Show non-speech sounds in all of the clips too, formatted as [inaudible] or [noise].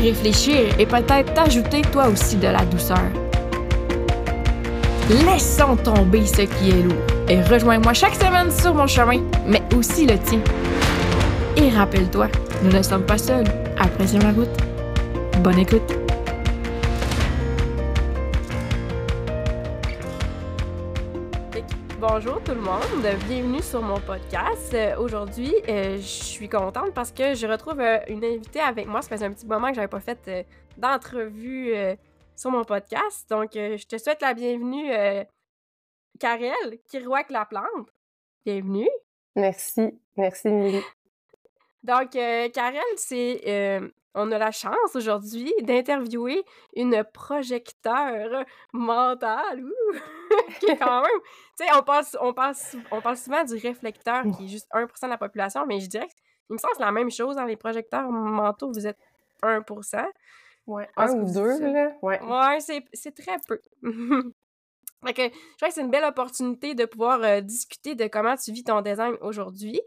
réfléchir et peut-être t'ajouter toi aussi de la douceur. Laissons tomber ce qui est lourd et rejoins-moi chaque semaine sur mon chemin, mais aussi le tien. Et rappelle-toi, nous ne sommes pas seuls. Apprécions la route. Bonne écoute. Bonjour tout le monde, bienvenue sur mon podcast. Euh, Aujourd'hui, euh, je suis contente parce que je retrouve euh, une invitée avec moi. Ça faisait un petit moment que j'avais pas fait d'entrevue sur mon podcast. Donc, je te souhaite la bienvenue, euh, Karel Kirouac La Plante. Bienvenue. Merci, merci Émilie. Donc, euh, Karel, c'est. On a la chance aujourd'hui d'interviewer une projecteur mentale. ouh, [laughs] qui est quand même. Tu sais, on, passe, on, passe, on parle souvent du réflecteur qui est juste 1% de la population, mais je dirais que il me semble que c'est la même chose dans les projecteurs mentaux, vous êtes 1%. Ouais, un ou deux, ça? là. Ouais. Ouais, c'est, c'est très peu. [laughs] Fait que, je crois que c'est une belle opportunité de pouvoir euh, discuter de comment tu vis ton design aujourd'hui.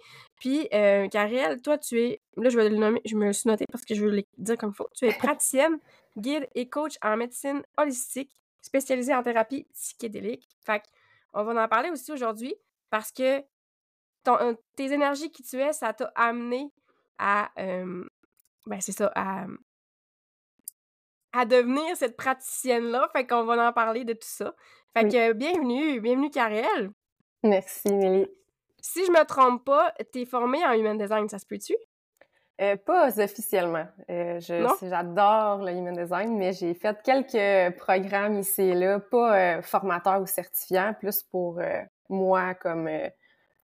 Puis, euh, Karel, toi, tu es, là, je vais le nommer, je me le suis noté parce que je veux le dire comme il faut. Tu es praticienne, guide et coach en médecine holistique, spécialisée en thérapie psychédélique. Fait que, on va en parler aussi aujourd'hui parce que ton, euh, tes énergies qui tu es, ça t'a amené à, euh, ben, c'est ça, à, à devenir cette praticienne-là. Fait qu'on va en parler de tout ça. Fait Oui. que bienvenue, bienvenue Karel. Merci Émilie. Si je me trompe pas, t'es formée en human design, ça se peut-tu? Euh, pas officiellement. Euh, J'adore le human design, mais j'ai fait quelques programmes ici et là, pas euh, formateur ou certifiant, plus pour euh, moi comme,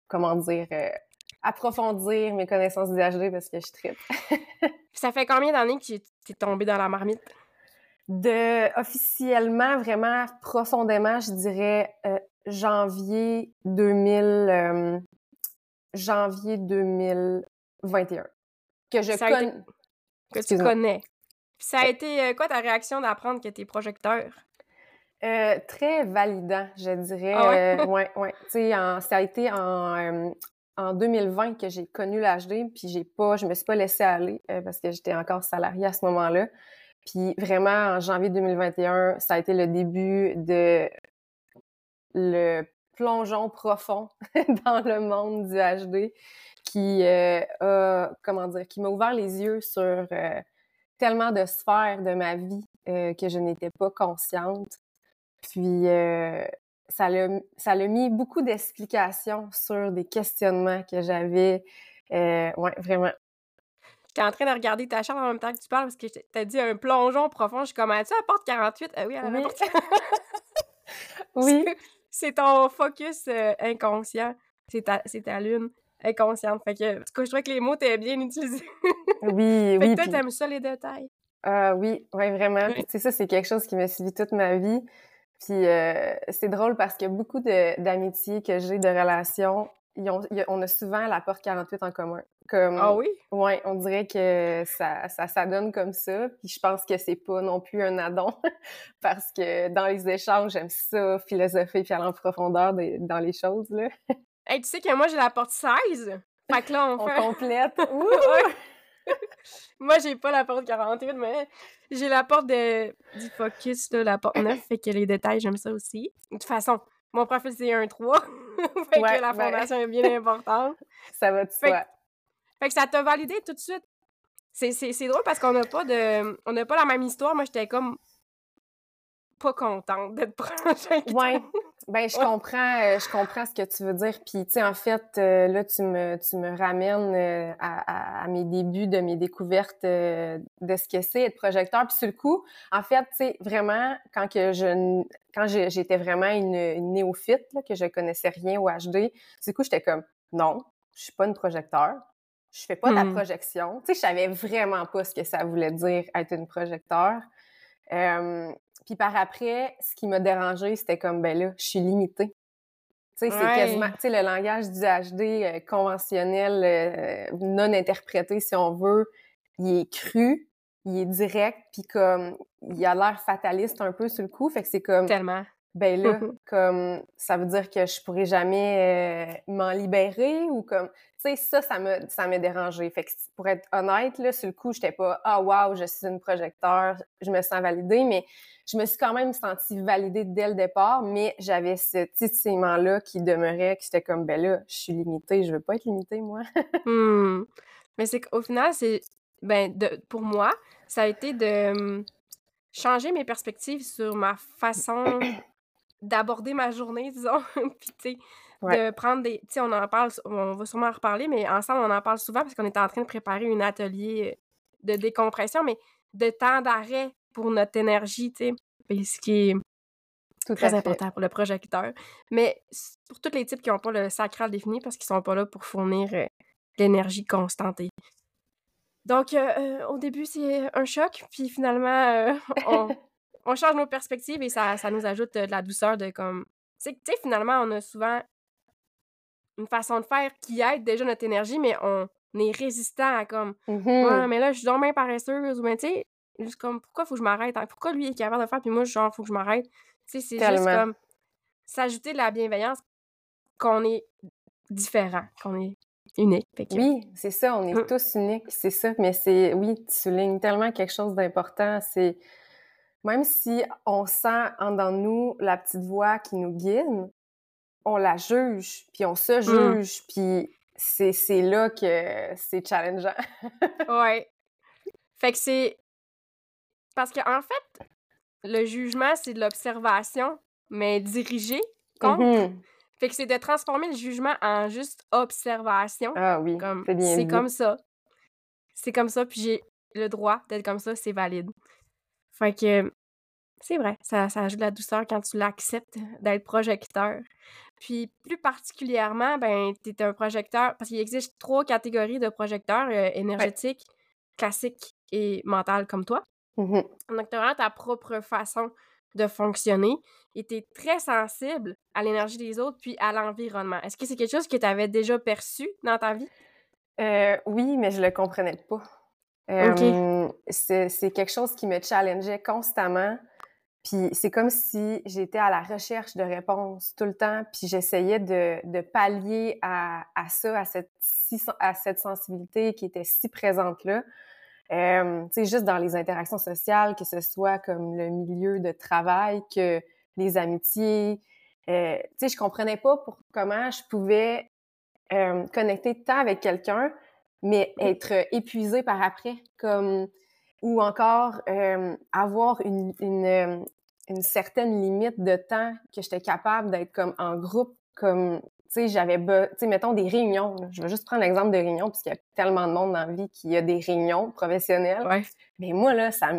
comment dire, approfondir mes connaissances du HD parce que je tripe. [laughs] Ça fait combien d'années que t'es tombée dans la marmite? De officiellement, vraiment profondément, je dirais janvier 2000, euh, janvier 2021. Que je été- connais. Que tu connais. Ça a été euh, quoi ta réaction d'apprendre que t'es projecteur? Euh, très validant, je dirais. Ah ouais? Euh, en- ça a été en, en 2020 que j'ai connu l'HD, puis j'ai pas, je me suis pas laissée aller parce que j'étais encore salariée à ce moment-là. Puis vraiment, en janvier 2021, ça a été le début de le plongeon profond [laughs] dans le monde du HD qui euh, a, comment dire, qui m'a ouvert les yeux sur euh, tellement de sphères de ma vie euh, que je n'étais pas consciente. Puis ça l'a ça l'a mis beaucoup d'explications sur des questionnements que j'avais. Ouais, vraiment. J'étais en train de regarder ta chambre en même temps que tu parles parce que t'as dit un plongeon profond. Je suis comme, as-tu la porte 48? Ah oui, à la Oui. porte [laughs] Oui. [laughs] C'est ton focus euh, inconscient. C'est ta, c'est ta lune inconsciente. Fait que, en tout cas, je trouvais que les mots étaient bien utilisés. Oui, [laughs] Fait oui. que toi, puis- t'aimes ça, les détails? Ah oui, ouais, vraiment. Sais, ça, c'est quelque chose qui m'a suivi toute ma vie. Puis euh, c'est drôle parce que beaucoup de- d'amitiés que j'ai, de relations, ils ont, on a souvent la porte 48 en commun. Comme, Ah oui? Ouais, on dirait que ça, ça s'adonne comme ça. Puis je pense que c'est pas non plus un addon [laughs] parce que dans les échanges, j'aime ça, philosopher puis aller en profondeur dans les choses, là. [laughs] Hey, tu sais que moi, j'ai la porte 16. Fait que là, on [laughs] On fait... complète. Moi, j'ai pas la porte 48, mais j'ai la porte de... du focus, là, la porte 9. Fait que les détails, j'aime ça aussi. De toute façon, mon profil, c'est un 3. [laughs] fait Ouais, que la fondation est [laughs] bien importante. Ça va de Fait soi. Fait que ça t'a validé tout de suite. C'est, drôle parce qu'on n'a pas de. On n'a pas la même histoire. Moi, j'étais comme pas contente d'être [laughs] projecteur. Ouais. Ben, je comprends, euh, je comprends ce que tu veux dire. Puis, tu sais, en fait, euh, là, tu me, tu me ramènes euh, à, à- à mes débuts de mes découvertes de ce que c'est être projecteur. Puis, sur le coup, en fait, tu sais, vraiment, quand que je, quand j'étais vraiment une, une néophyte, là, que je connaissais rien au HD, du coup, j'étais comme, non, je suis pas une projecteur. je fais pas de la Mmh. projection. Tu sais, je savais vraiment pas ce que ça voulait dire être une projecteur. Euh, puis par après, ce qui m'a dérangé, c'était comme, ben là, je suis limitée. Tu sais, c'est quasiment, tu sais, le langage du HD euh, conventionnel, euh, non interprété, si on veut, il est cru, il est direct, puis comme, il a l'air fataliste un peu sur le coup, fait que c'est comme, Tellement. Ben là, [laughs] comme, ça veut dire que je pourrais jamais euh, m'en libérer ou comme, tu sais, ça, ça m'a, ça m'a dérangé. Fait que pour être honnête, là, sur le coup, j'étais pas, ah, wow, je suis une projecteur, je me sens validée, mais je me suis quand même sentie validée dès le départ, mais j'avais ce titillement-là qui demeurait, qui j'étais comme, ben là, je suis limitée, je veux pas être limitée, moi. [laughs] Hmm. Mais c'est qu'au final, c'est. Ben, de, pour moi, ça a été de hum, changer mes perspectives sur ma façon d'aborder ma journée, disons. [laughs] Puis, tu sais, Ouais. de prendre des. Tu sais, on en parle, on va sûrement en reparler, mais ensemble, on en parle souvent parce qu'on est en train de préparer un atelier de décompression, mais de temps d'arrêt pour notre énergie, tu sais. Ce qui est Tout très important pour le projecteur. Mais pour tous les types qui n'ont pas le sacral défini parce qu'ils sont pas là pour fournir euh, l'énergie constante. et- [laughs] Donc, euh, euh, au début, c'est un choc, puis finalement, euh, [laughs] on, on change nos perspectives et ça, ça nous ajoute euh, de la douceur de comme... Tu sais, finalement, on a souvent une façon de faire qui aide déjà notre énergie, mais on est résistant à comme Mhm. Ouais, mais là, je suis donc bien paresseuse. Ou bien, tu sais, juste comme, pourquoi faut que je m'arrête? hein? Pourquoi lui est capable de faire, puis moi, genre, faut que je m'arrête? Tu sais, c'est juste comme s'ajouter de la bienveillance qu'on est différent, qu'on est unique. Que, Oui, c'est ça, on est Mm. tous uniques, c'est ça. Mais c'est, oui, tu soulignes tellement quelque chose d'important. C'est même si on sent en nous la petite voix qui nous guide, on la juge, puis on se juge, puis c'est, là que c'est challengeant. [laughs] Ouais. Fait que c'est. Parce que, en fait, le jugement, c'est de l'observation, mais dirigé contre. Mhm. Fait que c'est de transformer le jugement en juste observation. Ah oui, Comme, c'est bien c'est comme ça. C'est comme ça, puis j'ai le droit d'être comme ça, c'est valide. Fait que c'est vrai, ça, ça ajoute de la douceur quand tu l'acceptes d'être projecteur. Puis plus particulièrement, ben, t'es un projecteur, parce qu'il existe trois catégories de projecteurs euh, énergétiques, classiques et mentales comme toi. Mhm. Donc, t'as vraiment ta propre façon de fonctionner et t'es très sensible à l'énergie des autres puis à l'environnement. Est-ce que c'est quelque chose que tu avais déjà perçu dans ta vie? Euh, oui, mais je le comprenais pas. Euh, c'est, quelque chose qui me challengeait constamment. Puis c'est comme si j'étais à la recherche de réponses tout le temps, puis j'essayais de, de pallier à, à ça, à cette, à cette sensibilité qui était si présente là. Euh, tu sais, juste dans les interactions sociales, que ce soit comme le milieu de travail, que les amitiés. Euh, tu sais, je comprenais pas pour comment je pouvais euh, connecter tant avec quelqu'un, mais être épuisée par après, comme ou encore euh, avoir une, une, euh, une certaine limite de temps que j'étais capable d'être comme en groupe, comme sais, j'avais, tu sais, mettons des réunions. là. Je vais juste prendre l'exemple de réunions, puisqu'il y a tellement de monde dans la vie qui a des réunions professionnelles. Ouais. Mais moi, là, ça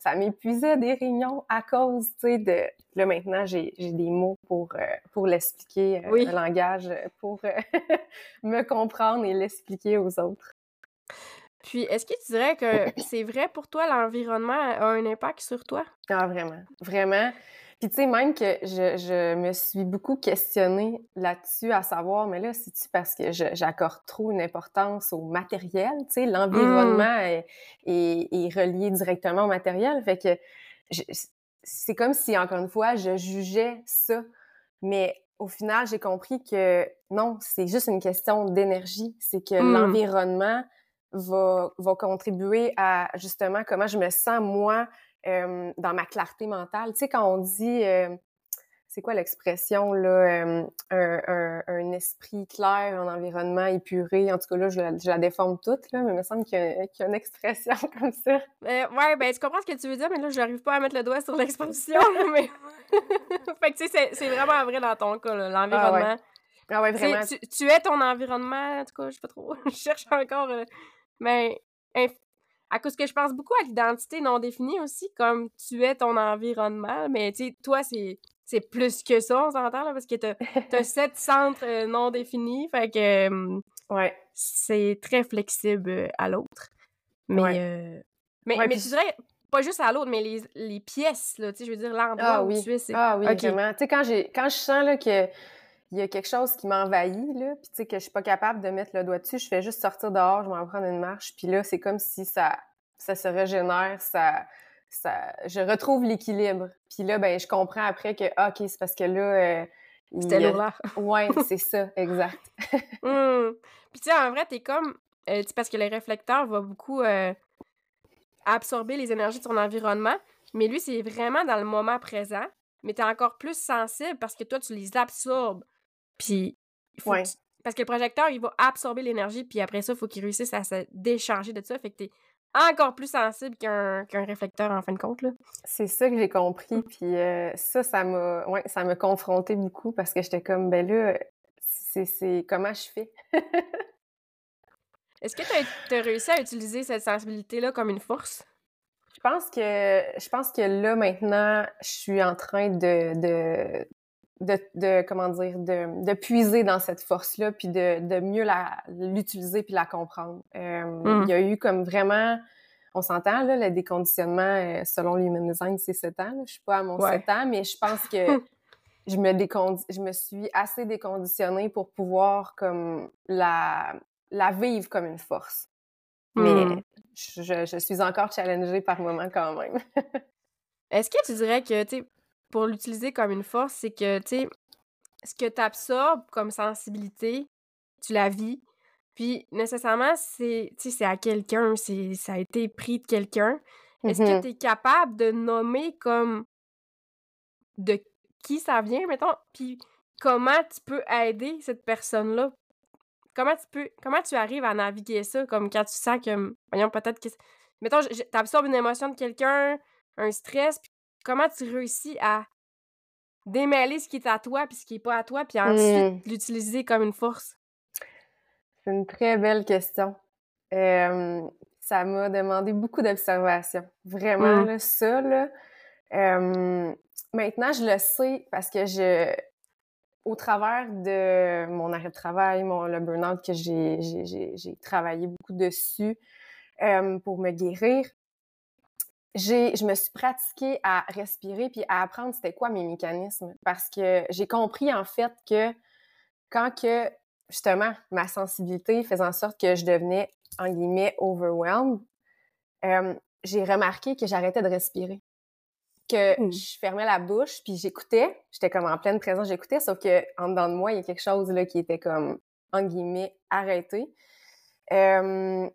ça m'épuisait des réunions à cause, tu sais, de... Là, maintenant, j'ai des mots pour, euh, pour l'expliquer, euh, Oui. un langage euh, pour euh, [laughs] me comprendre et l'expliquer aux autres. Puis, est-ce que tu dirais que c'est vrai pour toi, l'environnement a un impact sur toi? Ah, vraiment, vraiment. Puis, tu sais, même que je, je me suis beaucoup questionnée là-dessus, à savoir, mais là, c'est-tu parce que je- j'accorde trop une importance au matériel? Tu sais, l'environnement est, est- est relié directement au matériel. Fait que je- c'est comme si, encore une fois, je jugeais ça. Mais au final, j'ai compris que non, c'est juste une question d'énergie. C'est que Mm. l'environnement va, va contribuer à justement comment je me sens moi euh, dans ma clarté mentale. Tu sais, quand on dit, euh, c'est quoi l'expression, là, euh, un, un- un esprit clair, un environnement épuré, en tout cas, là, je la, je la déforme toute, là, mais il me semble qu'il y, a- qu'il y a une expression [laughs] comme ça. Ouais, ben, tu comprends ce que tu veux dire, mais là, je n'arrive pas à mettre le doigt sur l'exposition, là, [laughs] mais... [laughs] fait que, tu sais, c'est- c'est vraiment vrai dans ton cas, là, l'environnement. Ah ouais, vraiment. Tu, tu es ton environnement, en tout cas, je sais pas trop, je cherche encore, mais à cause que je pense beaucoup à l'identité non définie aussi, comme tu es ton environnement, mais tu sais, toi, c'est c'est plus que ça, on s'entend, là, parce que t'as as [laughs] sept centres euh, non définis, fait que, euh, Ouais. c'est très flexible euh, à l'autre. Mais, Ouais. euh, mais, Ouais, mais tu dirais, pas juste à l'autre, mais les, les pièces, là, tu sais, je veux dire, l'endroit Ah où oui. tu es, c'est... Ah oui, Ok. vraiment. Tu sais, quand, j'ai, quand je sens là, que il y a quelque chose qui m'envahit, là, puis tu sais, que je suis pas capable de mettre le doigt dessus, je fais juste sortir dehors, je vais en prendre une marche, puis là, c'est comme si ça, ça se régénère, ça, ça, je retrouve l'équilibre. Puis là, ben, je comprends après que, ah, OK, c'est parce que là... euh, C'était lourd. Ouais, [laughs] c'est ça, exact. Hum. Puis tu sais, en vrai, t'es comme... euh, tu sais, parce que le réflecteur va beaucoup euh, absorber les énergies de ton environnement, mais lui, c'est vraiment dans le moment présent, mais t'es encore plus sensible parce que toi, tu les absorbes. Puis, il faut Ouais. que tu- Parce que le projecteur, il va absorber l'énergie, puis après ça, il faut qu'il réussisse à se décharger de ça. Fait que t'es encore plus sensible qu'un réflecteur, en fin de compte. C'est ça que j'ai compris, puis euh, ça, ça m'a, ouais, ça m'a confronté beaucoup parce que j'étais comme, ben là, c'est, comment je fais? [laughs] Est-ce que t'as as réussi à utiliser cette sensibilité-là comme une force? Je pense que je pense que là maintenant, je suis en train de de de, de- comment dire de, de puiser dans cette force-là puis de, de mieux la l'utiliser puis la comprendre. Euh, Mm. Il y a eu comme vraiment on s'entend là le déconditionnement euh, selon l'human design c'est 7 ans. là. Je suis pas à mon Ouais. 7 ans mais je pense que [laughs] je me décondi je me suis assez déconditionnée pour pouvoir comme la la vivre comme une force. Mais Hmm. je, je- je suis encore challengée par moments quand même. [laughs] Est-ce que tu dirais que, tu sais, pour l'utiliser comme une force, c'est que, tu sais, ce que tu absorbes comme sensibilité, tu la vis, puis nécessairement, c'est, c'est à quelqu'un, c'est, ça a été pris de quelqu'un. Est-ce que Mhm. tu es capable de nommer comme de qui ça vient, mettons, puis comment tu peux aider cette personne-là? Comment tu peux, comment tu arrives à naviguer ça, comme quand tu sens que, voyons, peut-être que, mettons, tu absorbes une émotion de quelqu'un, un stress, puis comment tu réussis à démêler ce qui est à toi puis ce qui est pas à toi, puis ensuite Mm. l'utiliser comme une force? C'est une très belle question. Euh, ça m'a demandé beaucoup d'observation. Vraiment, Mm. là, ça, là. euh, maintenant, je le sais parce que je, au travers de mon arrêt de travail, mon, le burn-out que j'ai, travaillé beaucoup dessus euh, pour me guérir, je me suis pratiquée à respirer puis à apprendre c'était quoi mes mécanismes parce que j'ai compris en fait que quand que justement ma sensibilité faisait en sorte que je devenais en guillemets overwhelmed, euh, j'ai remarqué que j'arrêtais de respirer, que Mm. je fermais la bouche puis j'écoutais, j'étais comme en pleine présence, j'écoutais, sauf que en dedans de moi il y a quelque chose là qui était comme en guillemets arrêté. Euh,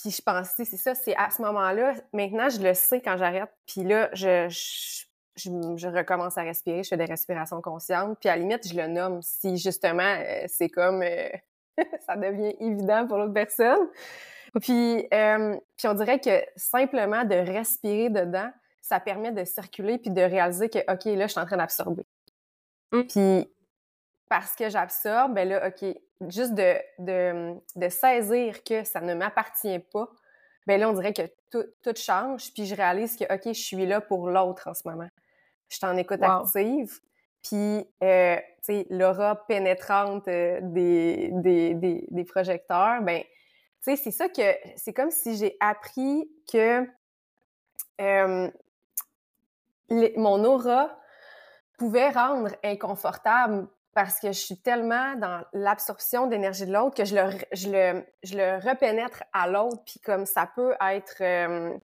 puis je pensais, c'est ça, c'est à ce moment-là, maintenant je le sais quand j'arrête, puis là, je, je, je, je recommence à respirer, je fais des respirations conscientes, puis à la limite, je le nomme si justement euh, c'est comme euh, [laughs] ça devient évident pour l'autre personne. Puis, euh, puis on dirait que simplement de respirer dedans, ça permet de circuler puis de réaliser que, OK, là, je suis en train d'absorber. Mm. Puis parce que j'absorbe, ben là, OK, juste de, de, de saisir que ça ne m'appartient pas, ben là, on dirait que tout, tout change, puis je réalise que, OK, je suis là pour l'autre en ce moment. Je suis en écoute Wow. active, puis, euh, tu sais, l'aura pénétrante euh, des, des, des, des projecteurs, ben, tu sais, c'est ça que, c'est comme si j'ai appris que euh, les- mon aura pouvait rendre inconfortable parce que je suis tellement dans l'absorption d'énergie de l'autre que je le, je le, je le repénètre à l'autre, puis comme ça peut être, euh,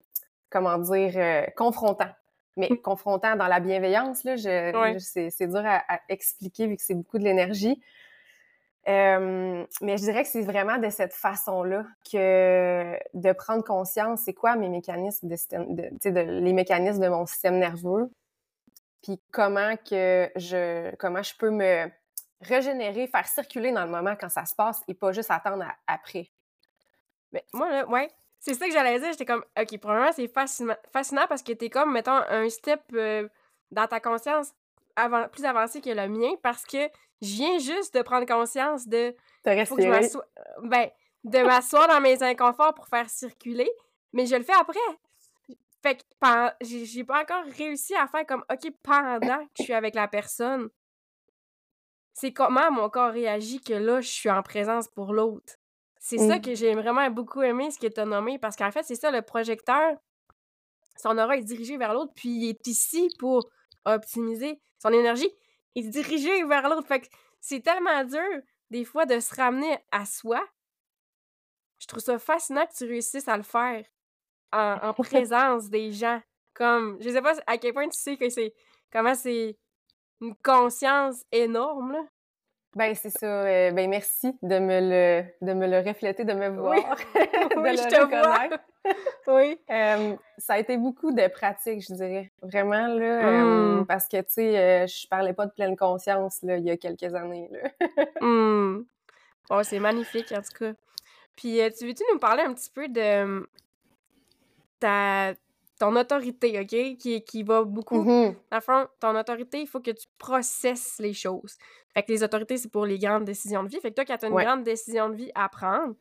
comment dire, euh, confrontant. Mais Mm. confrontant dans la bienveillance, là, je, c'est, c'est dur à, à expliquer vu que c'est beaucoup de l'énergie. Euh, mais je dirais que c'est vraiment de cette façon-là que de prendre conscience, c'est quoi mes mécanismes de, système- de, tu sais, de- les mécanismes de mon système nerveux, puis comment que je comment je peux me régénérer, faire circuler dans le moment quand ça se passe et pas juste attendre à- après. Mais moi, là, ouais. C'est ça que j'allais dire. J'étais comme, OK, probablement, c'est fascinant, fascinant parce que t'es comme, mettons, un step euh, dans ta conscience avant, plus avancé que le mien parce que je viens juste de prendre conscience de. Faut que je m'assoie. Ben, de m'asseoir dans mes inconforts pour faire circuler, mais je le fais après. Fait que j'ai pas encore réussi à faire comme, OK, pendant que je suis avec la personne, c'est comment mon corps réagit que là, je suis en présence pour l'autre. C'est ça Mmh. que j'ai vraiment beaucoup aimé, ce que tu as nommé, parce qu'en fait, c'est ça, le projecteur, son aura est dirigé vers l'autre, puis il est ici pour optimiser son énergie. Il est dirigé vers l'autre. Fait que c'est tellement dur, des fois, de se ramener à soi. Je trouve ça fascinant que tu réussisses à le faire en, en [laughs] présence des gens. Comme, je sais pas à quel point tu sais que c'est, comment c'est une conscience énorme, là. Ben, c'est ça. euh, ben, merci de me le, de me le refléter, de me voir, Oui. [laughs] de Oui, le je te vois. reconnaître. [laughs] Oui. Euh, ça a été beaucoup de pratique, je dirais. Vraiment, là. euh, Mm. parce que, tu sais, euh, je parlais pas de pleine conscience, là, il y a quelques années, là. [laughs] Oh, c'est magnifique, en tout cas. Puis, euh, tu veux-tu nous parler un petit peu de ta, ton autorité, OK? Qui, qui va beaucoup. Mhm. Dans le fond, ton autorité, il faut que tu processes les choses. Fait que les autorités, c'est pour les grandes décisions de vie. Fait que toi, quand tu as une Ouais. grande décision de vie à prendre,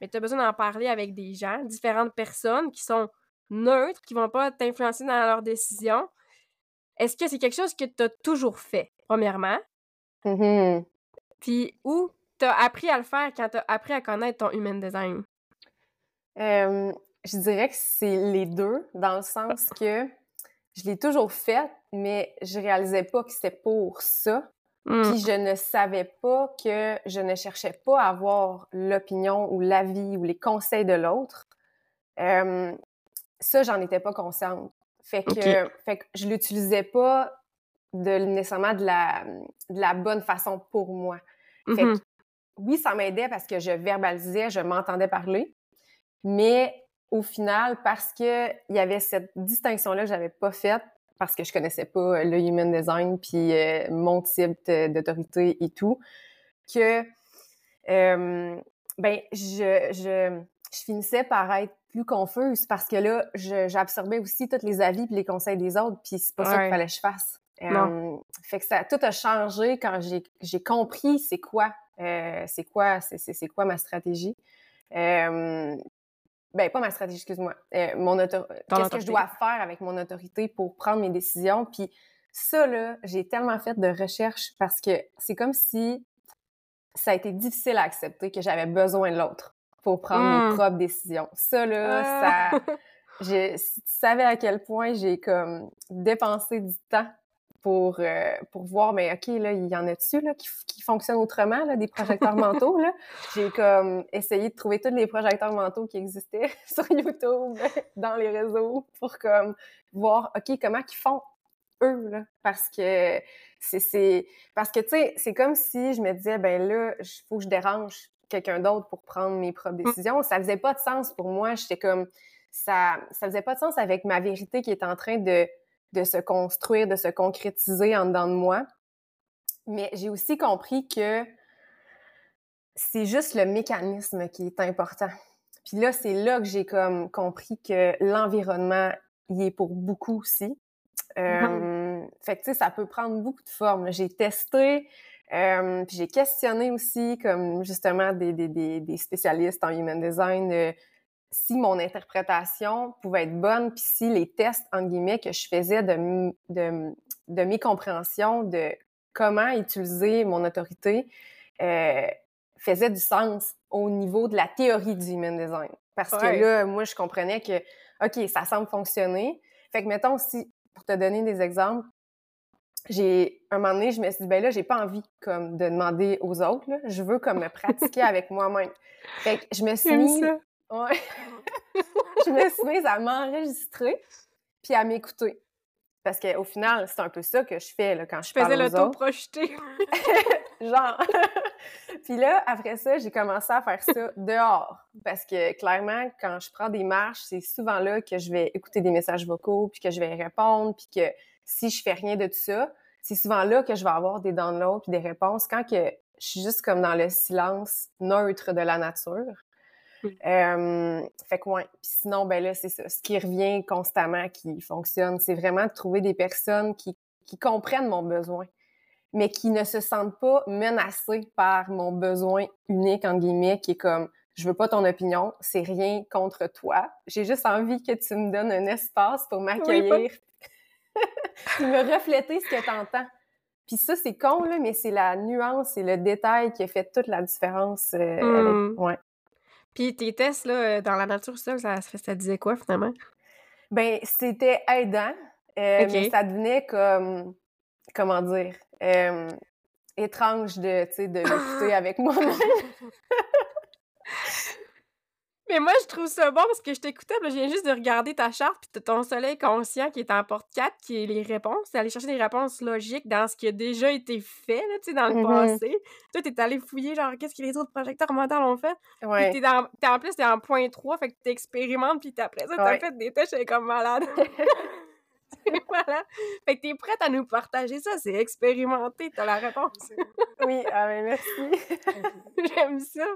mais tu as besoin d'en parler avec des gens, différentes personnes qui sont neutres, qui vont pas t'influencer dans leurs décisions. Est-ce que c'est quelque chose que tu as toujours fait, premièrement? Mhm. Puis où t'as appris à le faire quand t'as appris à connaître ton human design? Euh, je dirais que c'est les deux, dans le sens que je l'ai toujours fait, mais je réalisais pas que c'était pour ça. Hmm. Puis je ne savais pas que je ne cherchais pas à avoir l'opinion ou l'avis ou les conseils de l'autre. Euh, ça, j'en étais pas consciente. Fait que, fait que je l'utilisais pas de, nécessairement de la, de la bonne façon pour moi. Fait que, oui, ça m'aidait parce que je verbalisais, je m'entendais parler, mais au final, parce que il y avait cette distinction-là que j'avais pas faite, parce que je connaissais pas le human design puis euh, mon type d'autorité et tout, que euh, ben je, je, je finissais par être plus confuse parce que là, j'absorbais aussi tous les avis puis les conseils des autres, puis c'est pas ça Ouais. qu'il fallait que je fasse. Euh, fait que ça tout a changé quand j'ai j'ai compris c'est quoi euh, c'est quoi c'est quoi ma stratégie. Euh, ben pas ma stratégie, excuse-moi. Euh, mon qu'est-ce que je dois faire avec mon autorité pour prendre mes décisions? Puis ça là, j'ai tellement fait de recherches parce que c'est comme si ça a été difficile à accepter que j'avais besoin de l'autre pour prendre mes propres décisions. Ça là, Ah! ça [laughs] je, si tu savais à quel point j'ai comme dépensé du temps pour, euh, pour voir, mais OK, là, il y en a-tu là, qui, qui fonctionnent autrement, là, des projecteurs [laughs] mentaux? Là? J'ai comme essayé de trouver tous les projecteurs mentaux qui existaient [laughs] sur YouTube, [laughs] dans les réseaux, pour comme voir, OK, comment ils font eux, là? Parce que c'est- c'est... Parce que, tu sais, c'est comme si je me disais, ben là, il faut que je dérange quelqu'un d'autre pour prendre mes propres décisions. Ça faisait pas de sens pour moi. J'étais comme ça, ça faisait pas de sens avec ma vérité qui est en train de, de se construire, de se concrétiser en dedans de moi. Mais j'ai aussi compris que c'est juste le mécanisme qui est important. Puis là, c'est là que j'ai comme compris que l'environnement y est pour beaucoup aussi. Euh, Fait que tu sais, ça peut prendre beaucoup de formes. J'ai testé, euh, puis j'ai questionné aussi, comme justement des, des, des, des spécialistes en human design, euh, si mon interprétation pouvait être bonne, puis si les tests, entre guillemets, que je faisais de, de, de mes compréhensions de comment utiliser mon autorité euh, faisait du sens au niveau de la théorie du human design. Parce Ouais. que là, moi, je comprenais que, OK, ça semble fonctionner. Fait que, mettons, si, pour te donner des exemples, j'ai, un moment donné, je me suis dit, ben là, j'ai pas envie, comme, de demander aux autres, là. Je veux, comme, me pratiquer [laughs] avec moi-même. Fait que je me suis mise... ça. Ouais. [laughs] je me suis mise à m'enregistrer puis à m'écouter. Parce qu'au final, c'est un peu ça que je fais là, quand je, Je faisais l'auto-projeté. [laughs] Genre. [laughs] puis là, après ça, j'ai commencé à faire ça dehors. Parce que clairement, quand je prends des marches, c'est souvent là que je vais écouter des messages vocaux, puis que je vais répondre, puis que si je fais rien de tout ça, c'est souvent là que je vais avoir des downloads puis des réponses quand que je suis juste comme dans le silence neutre de la nature. Euh, fait que ouais. Puis sinon, ben là, c'est ça. Ce qui revient constamment, qui fonctionne, c'est vraiment de trouver des personnes qui, qui comprennent mon besoin, mais qui ne se sentent pas menacées par mon besoin unique, entre guillemets, qui est comme je veux pas ton opinion, c'est rien contre toi. J'ai juste envie que tu me donnes un espace pour m'accueillir, [laughs] puis me refléter ce que t'entends. Puis ça, c'est con, là, mais c'est la nuance et le détail qui a fait toute la différence. Euh, Mmh. ouais. Puis tes tests, là, dans la nature, ça, ça, ça disait quoi, finalement? Ben, c'était aidant, euh, OK. mais ça devenait comme, comment dire, euh, étrange de, de [laughs] l'écouter avec moi-même. [laughs] [laughs] Mais moi, je trouve ça bon parce que je t'écoutais, puis je viens juste de regarder ta charte, puis t'as ton soleil conscient qui est en porte 4, qui est les réponses. T'es allé chercher des réponses logiques dans ce qui a déjà été fait, là, tu sais, dans le Mhm. passé. Toi, t'es allé fouiller, genre, qu'est-ce que les autres projecteurs mentaux ont fait? Puis Ouais. t'es dans, t'es en plus, t'es en point 3, fait que t'expérimentes, puis après ça, t'as Ouais. fait des tests, j'étais comme malade. [laughs] [laughs] C'est malade. Fait que t'es prête à nous partager ça, c'est expérimenté, t'as la réponse. Oui, ah, ben, merci. [laughs] J'aime ça.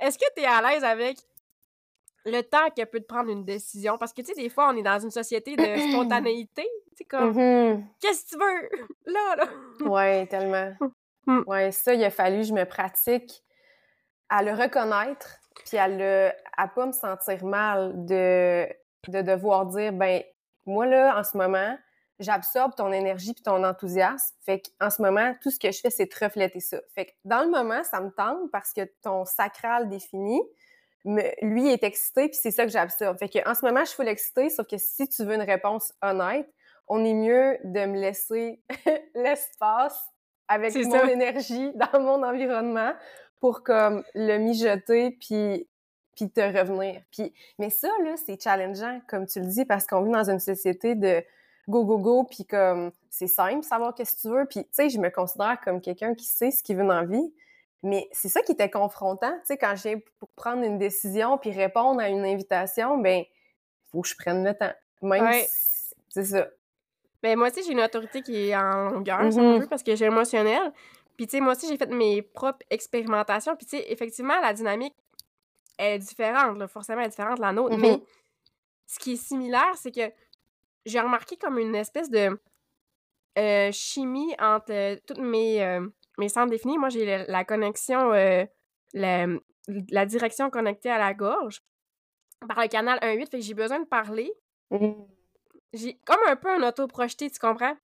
Est-ce que t'es à l'aise avec le temps que peut te prendre une décision? Parce que, tu sais, des fois, on est dans une société de [clears throat] spontanéité. Tu sais, comme, Mhm. qu'est-ce que tu veux? [laughs] Là, là. Ouais, tellement. [laughs] Mm. Ouais, ça, il a fallu que je me pratique à le reconnaître, puis à le, à pas me sentir mal de, de devoir dire, ben, moi, là, en ce moment, j'absorbe ton énergie puis ton enthousiasme. Fait qu'en ce moment, tout ce que je fais, c'est te refléter ça. Fait que dans le moment, ça me tente parce que ton sacral défini, me- lui est excité puis c'est ça que j'absorbe. Fait que en ce moment, je suis full excitée, sauf que si tu veux une réponse honnête, on est mieux de me laisser [laughs] l'espace avec mon ça. énergie [laughs] dans mon environnement pour comme le mijoter puis puis te revenir. Puis mais ça là, c'est challengeant comme tu le dis parce qu'on vit dans une société de go go go puis comme c'est simple savoir qu'est-ce que tu veux puis tu sais je me considère comme quelqu'un qui sait ce qu'il veut dans la vie. Mais c'est ça qui était confrontant, tu sais quand j'ai pour prendre une décision puis répondre à une invitation, ben faut que je prenne le temps. Même Ouais. si- c'est ça. Ben, moi aussi, j'ai une autorité qui est en longueur, on Mhm. veut, parce que j'ai émotionnel. Puis, tu sais, moi aussi, j'ai fait mes propres expérimentations. Puis, tu sais, effectivement, la dynamique est différente, là, forcément, elle est différente de la nôtre. Mais ce qui est similaire, c'est que j'ai remarqué comme une espèce de euh, chimie entre euh, toutes mes, euh, mes centres définis. Moi, j'ai la connexion, euh, la, la direction connectée à la gorge par le canal 1.8. Fait que j'ai besoin de parler. J'ai comme un peu un auto-projeté, tu comprends?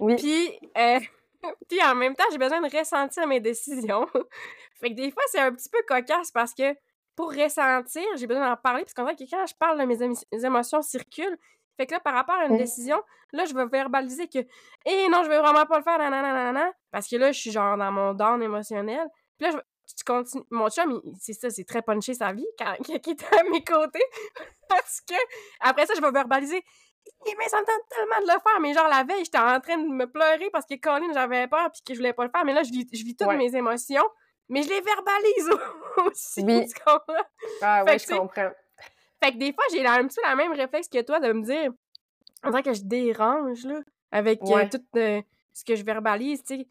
Oui. Puis, euh, [laughs] puis en même temps, j'ai besoin de ressentir mes décisions. [laughs] fait que des fois, c'est un petit peu cocasse parce que pour ressentir, j'ai besoin d'en parler. Parce qu'on dirait que quand je parle, mes émotions circulent. Fait que là, par rapport à une décision, là, je vais verbaliser que « Eh non, je veux vraiment pas le faire, nanana, nanana. Parce que là, je suis genre dans mon down émotionnel. Puis là, je, tu continues. Mon chum, c'est ça, c'est très punché sa vie quand, [laughs] il était à mes côtés. [laughs] parce que après ça, je vais verbaliser eh, mais ça me tente tellement de le faire. Mais genre, la veille, j'étais en train de me pleurer parce que Colin, j'avais peur puis que je voulais pas le faire. Mais là, je vis, je vis toutes Ouais. mes émotions, mais je les verbalise [laughs] aussi. Oui. tu comprends? Ah Fait ouais, que je comprends. Fait que des fois, j'ai un petit peu la même réflexe que toi de me dire, on dirait que je dérange, là, avec euh, tout euh, ce que je verbalise, tu sais.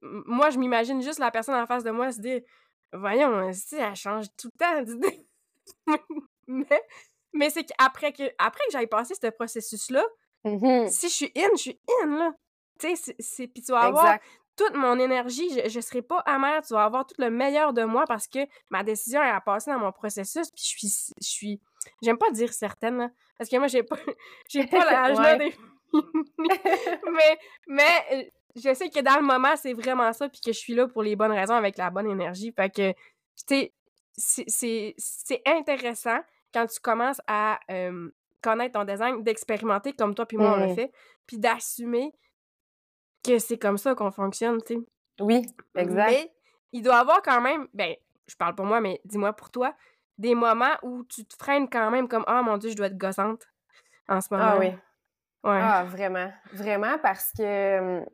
Moi, je m'imagine juste la personne en face de moi se dire, voyons, si elle change tout le temps d'idée. [laughs] mais mais c'est qu'après que, après que j'aille passer ce processus-là, Mhm. si je suis in, je suis in, là. Tu sais, c'est-. Puis tu vas avoir Exact. toute mon énergie, je, je serai pas amère, tu vas avoir tout le meilleur de moi parce que ma décision elle a passé dans mon processus, puis je suis. Je suis. J'aime pas dire certaine, là, parce que moi, j'ai pas. [laughs] J'ai pas [laughs] l'âge là Ouais. des. [laughs] mais, mais je sais que dans le moment, c'est vraiment ça, puis que je suis là pour les bonnes raisons avec la bonne énergie. Fait que, tu sais, c'est- intéressant quand tu commences à euh, connaître ton design, d'expérimenter comme toi puis moi on le Mhm. fait, puis d'assumer que c'est comme ça qu'on fonctionne, tu sais. Oui, exact. Mais il doit y avoir quand même, ben, je parle pour moi, mais dis-moi pour toi, des moments où tu te freines quand même comme « Ah, mon Dieu, je dois être gossante en ce moment. Ah oui. Ouais. Ah, vraiment. Vraiment parce que. hum,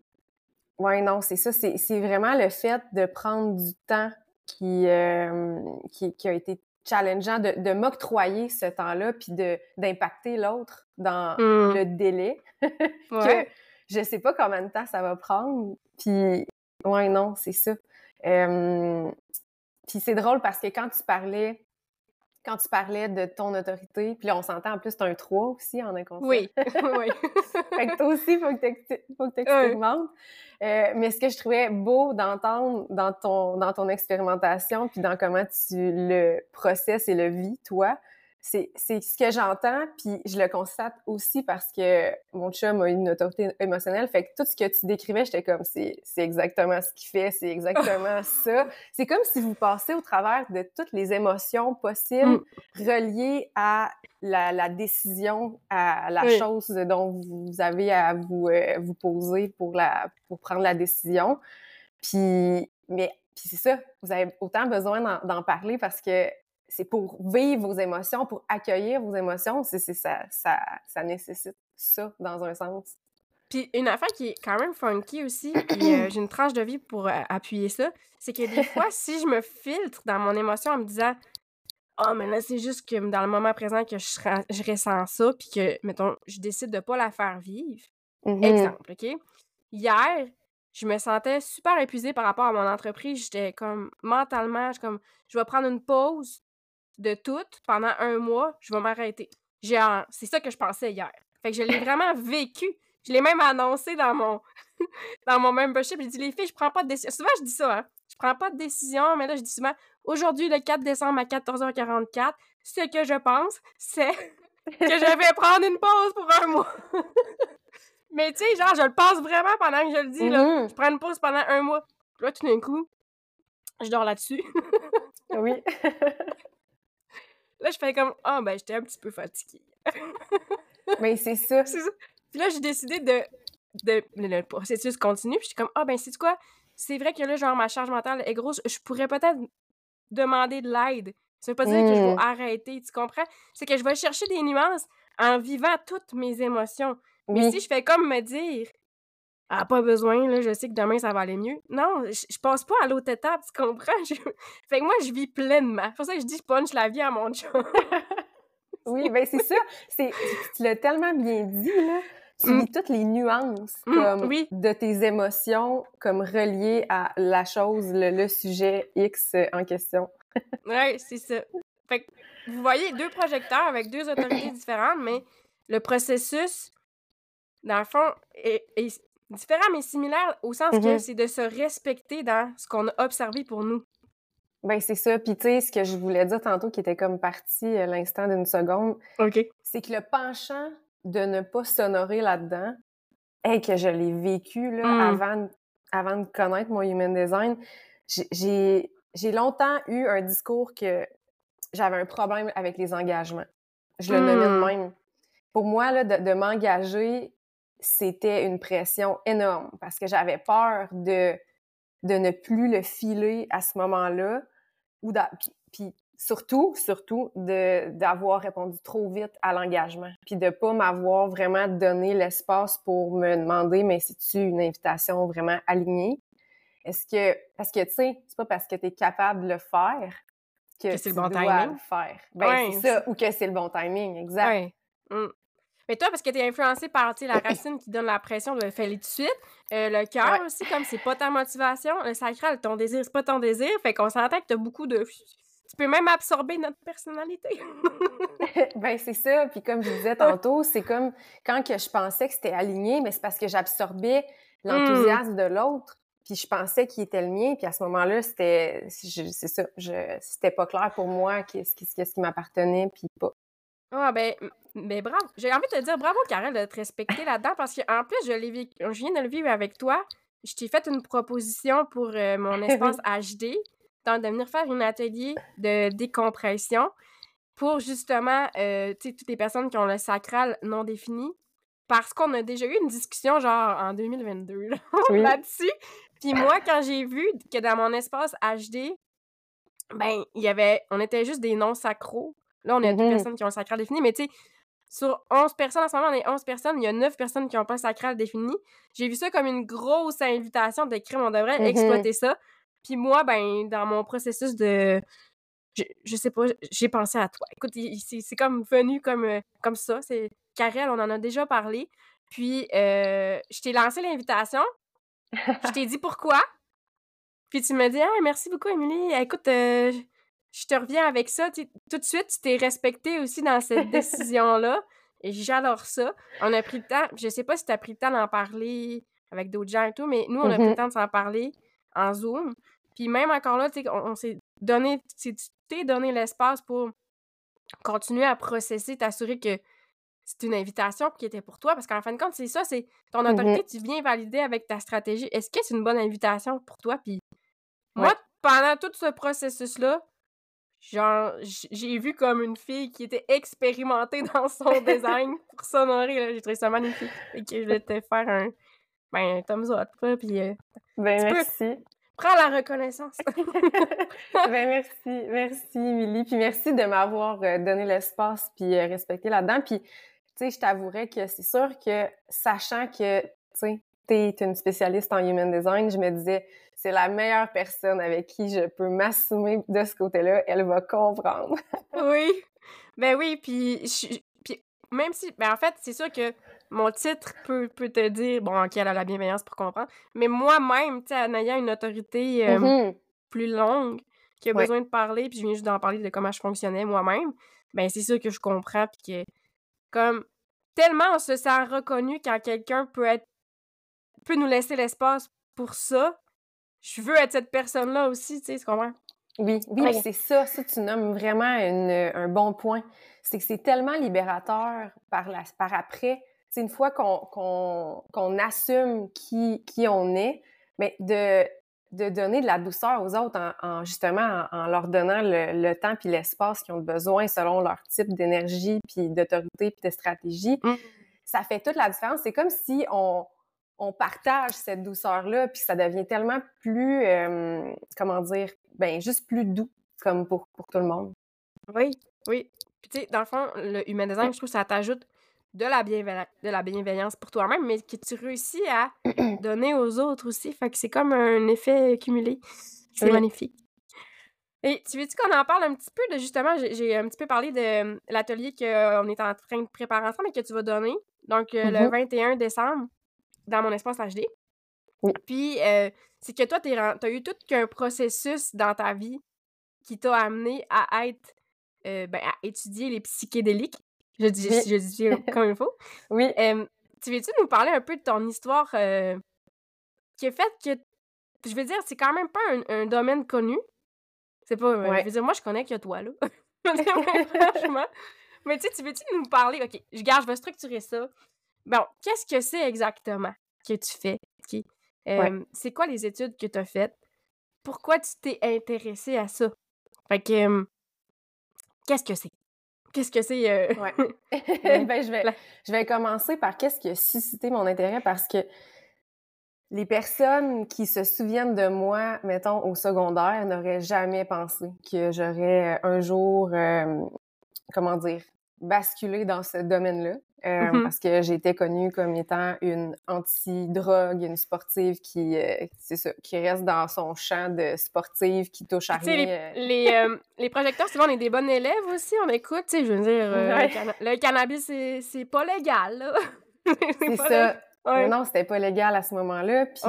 Ouais, non, c'est ça. C'est c'est vraiment le fait de prendre du temps qui, euh, qui, qui a été challengeant, de, de m'octroyer ce temps-là, puis de d'impacter l'autre dans Hmm. le délai. [laughs] Ouais. que je sais pas combien de temps ça va prendre. Puis, ouais, non, c'est ça. Euh, puis c'est drôle parce que quand tu parlais, quand tu parlais de ton autorité, puis là, on s'entend en plus, t'as un 3 aussi en inconscient. [laughs] Oui, oui. Fait que toi aussi, il faut que que t'expérimentes. Euh, mais ce que je trouvais beau d'entendre dans ton, dans ton expérimentation, puis dans comment tu le processes et le vis, toi, c'est ce que j'entends, puis je le constate aussi parce que mon chum a une autorité émotionnelle. Fait que tout ce que tu décrivais, j'étais comme, c'est exactement ce qu'il fait, c'est exactement [laughs] ça. C'est comme si vous passez au travers de toutes les émotions possibles mm. reliées à la, décision, à la chose dont vous avez à vous, euh, vous poser pour, la, pour prendre la décision. Puis, mais puis c'est ça, vous avez autant besoin d'en parler parce que c'est pour vivre vos émotions, pour accueillir vos émotions, c'est ça, ça, ça nécessite ça dans un sens. Puis une affaire qui est quand même funky aussi, [clears throat] puis euh, j'ai une tranche de vie pour euh, appuyer ça, c'est que des fois, si je me filtre dans mon émotion en me disant Oh, mais là, c'est juste que dans le moment présent que je, je ressens ça, puis que, mettons, je décide de pas la faire vivre. Mm-hmm. Exemple, OK? Hier, je me sentais super épuisée par rapport à mon entreprise. J'étais comme mentalement, je, comme, je vais prendre une pause, de tout pendant un mois, je vais m'arrêter. C'est ça que je pensais hier. Fait que je l'ai vraiment [laughs] vécu. Je l'ai même annoncé dans mon [laughs] dans mon membership. J'ai dit les filles, je prends pas de décision. Souvent je dis ça, hein. Je prends pas de décision, mais là je dis souvent aujourd'hui le 4 décembre à 14h44, ce que je pense, c'est [laughs] que je vais prendre une pause pour un mois. mais tu sais, genre, je le pense vraiment pendant que je le dis, là. Mm-hmm. Je prends une pause pendant un mois. Là, tout d'un coup, je dors là-dessus. oui. Là, je fais comme, ah, ben, j'étais un petit peu fatiguée. [laughs] Mais c'est ça. C'est ça. Puis là, j'ai décidé de, de. Le processus continue. Puis je suis comme, ah, ben, c'est quoi? C'est vrai que là, genre, ma charge mentale est grosse. Je pourrais peut-être demander de l'aide. Ça veut pas dire que je vais mmh. arrêter, tu comprends? C'est que je vais chercher des nuances en vivant toutes mes émotions. Mais si je fais comme me dire, ah, pas besoin, là, je sais que demain ça va aller mieux. Non, je, passe pas à l'autre étape, tu comprends? [laughs] Fait que moi, je vis pleinement. C'est pour ça que je dis je punch la vie à mon chum. [laughs] oui, ben c'est ça. C'est, tu l'as tellement bien dit, là. Tu mm. vis toutes les nuances mm, comme, de tes émotions comme reliées à la chose, le, sujet X en question. [laughs] oui, c'est ça. Fait que vous voyez deux projecteurs avec deux autorités différentes, mais le processus, dans le fond, est, différent mais similaire au sens que mm-hmm. c'est de se respecter dans ce qu'on a observé pour nous. Ben c'est ça. Puis tu sais, ce que je voulais dire tantôt qui était comme parti à l'instant d'une seconde, c'est que le penchant de ne pas s'honorer là-dedans, et que je l'ai vécu là, mm. avant, avant de connaître mon human design, j'ai longtemps eu un discours que j'avais un problème avec les engagements. Je le nommais de mm. même. Pour moi, là, de m'engager, c'était une pression énorme parce que j'avais peur de, de ne plus le filer à ce moment-là. ou Puis, surtout, surtout, d'avoir répondu trop vite à l'engagement. Puis de pas m'avoir vraiment donné l'espace pour me demander, mais c'est-tu une invitation vraiment alignée? Est-ce que, parce que, tu sais, c'est pas parce que tu es capable de le faire que, c'est le bon timing. le faire. Ben, c'est ça, ou que c'est le bon timing, exact. Mmh. Mais toi, parce que t'es influencé par la racine qui donne la pression de faire tout de suite. Euh, le cœur aussi, comme c'est pas ta motivation. Le sacral, ton désir, c'est pas ton désir. Fait qu'on s'entend que t'as beaucoup de. Tu peux même absorber notre personnalité. [laughs] ben, c'est ça. Puis comme je disais tantôt, c'est comme quand que je pensais que c'était aligné, mais c'est parce que j'absorbais l'enthousiasme de l'autre. Puis je pensais qu'il était le mien. Puis à ce moment-là, c'était. C'est ça. C'était pas clair pour moi qu'est-ce qui, qui m'appartenait, puis pas. Ah, ben, mais bravo. J'ai envie de te dire bravo, Karel, de te respecter là-dedans parce qu'en plus, je, l'ai je viens de le vivre avec toi. Je t'ai fait une proposition pour euh, mon espace [laughs] HD, de venir faire un atelier de décompression pour justement, euh, tu sais, toutes les personnes qui ont le sacral non défini. Parce qu'on a déjà eu une discussion, genre, en 2022, [laughs] là-dessus. Puis moi, quand j'ai vu que dans mon espace HD, ben, il y avait, on était juste des non-sacros Là, on a deux mmh personnes qui ont le sacral défini, mais tu sais, sur 11 personnes, en ce moment, on est 11 personnes, il y a 9 personnes qui n'ont pas le sacral défini. J'ai vu ça comme une grosse invitation d'écrire, on devrait mmh exploiter ça. Puis moi, ben, dans mon processus de. Je, sais pas, j'ai pensé à toi. Écoute, c'est comme venu comme, euh, comme ça. C'est Karel, on en a déjà parlé. Puis, euh, je t'ai lancé l'invitation. je t'ai dit pourquoi. Puis tu me dis, ah, merci beaucoup, Émilie. Écoute, euh, je te reviens avec ça. tout de suite, tu t'es respecté aussi dans cette [laughs] décision-là. Et j'adore ça. On a pris le temps. Je sais pas si tu as pris le temps d'en parler avec d'autres gens et tout, mais nous, on a pris le mm-hmm. temps de s'en parler en Zoom. Puis même encore là, on, on s'est donné, tu t'es donné l'espace pour continuer à processer, t'assurer que c'est une invitation qui était pour toi, parce qu'en fin de compte, c'est ça, c'est ton autorité, tu viens valider avec ta stratégie. Est-ce que c'est une bonne invitation pour toi? Puis moi, Ouais. pendant tout ce processus-là, genre, j'ai vu comme une fille qui était expérimentée [laughs] dans son design pour s'honorer, là. J'ai trouvé ça magnifique. Et que je voulais te faire un, ben, un thumbs up, là, puis euh, Ben, peux. merci. prends la reconnaissance. [laughs] ben, merci. Merci, Émilie. Puis merci de m'avoir euh, donné l'espace puis euh, respecté là-dedans. Puis, tu sais, je t'avouerais que c'est sûr que, sachant que, tu sais, t'es une spécialiste en human design, je me disais, c'est la meilleure personne avec qui je peux m'assumer de ce côté-là. Elle va comprendre. [laughs] oui. Ben oui, puis, je- puis même si, ben en fait, c'est sûr que mon titre peut, peut te dire, bon, ok, elle a la bienveillance pour comprendre, mais moi-même, tu sais, en ayant une autorité euh, Mhm. plus longue, qui a Ouais. besoin de parler, puis je viens juste d'en parler de comment je fonctionnais moi-même, ben c'est sûr que je comprends, puis que, comme, tellement on se sent reconnu quand quelqu'un peut être, peut nous laisser l'espace pour ça, je veux être cette personne-là aussi, tu sais, tu comprends? Oui, oui, Ouais. c'est ça, ça tu nommes vraiment une- un bon point. C'est que c'est tellement libérateur par, la, par après. C'est une fois qu'on qu'on qu'on assume qui, qui on est, mais de, de donner de la douceur aux autres en, en- justement en, en leur donnant le, le temps puis l'espace qu'ils ont besoin selon leur type d'énergie puis d'autorité puis de stratégie. Mm. Ça fait toute la différence. C'est comme si on, on partage cette douceur-là, puis ça devient tellement plus, euh, comment dire, ben juste plus doux, comme pour, pour tout le monde. Oui, oui. Puis tu sais, dans le fond, le human design, je trouve que ça t'ajoute de la, bienveilla- de la bienveillance pour toi-même, mais que tu réussis à [clears throat] donner aux autres aussi. Fait que c'est comme un effet cumulé. C'est Oui. magnifique. Et tu veux-tu qu'on en parle un petit peu de justement, j'ai- un petit peu parlé de euh, l'atelier qu'on est en train de préparer ensemble et que tu vas donner. Donc, euh, le Mhm. 21 décembre, dans mon espace HD. Oui. Puis, euh, c'est que toi, tu as eu tout qu'un processus dans ta vie qui t'a amené à être, euh, ben, à étudier les psychédéliques. Je dis, Oui. je dis [laughs] comme il faut. Oui, Euh, tu veux-tu nous parler un peu de ton histoire euh, qui a fait que, je veux dire, c'est quand même pas un, un domaine connu. C'est pas, Ouais. je veux dire, moi, je connais que toi, là. [laughs] [laughs] Franchement. Mais tu sais, tu veux-tu nous parler, OK, je garde, je vais structurer ça. Bon, qu'est-ce que c'est exactement que tu fais? Euh, Ouais. C'est quoi les études que tu as faites? Pourquoi tu t'es intéressé à ça? Fait que, euh, qu'est-ce que c'est? Qu'est-ce que c'est? euh, Ouais. [laughs] [laughs] Ben, je, vais, je vais commencer par qu'est-ce qui a suscité mon intérêt parce que les personnes qui se souviennent de moi, mettons, au secondaire, n'auraient jamais pensé que j'aurais un jour, euh, comment dire, basculé dans ce domaine-là. Euh, Mhm. Parce que j'ai été connue comme étant une anti-drogue, une sportive qui, euh, ça, qui reste dans son champ de sportive, qui touche à rien. les, euh, les, euh, les projecteurs, souvent, on est des bonnes élèves aussi, on écoute, tu sais, je veux dire, euh, Ouais. le, canna- le cannabis, c'est pas légal, là. [laughs] C'est ça. légal. Mais non, c'était pas légal à ce moment-là. Puis,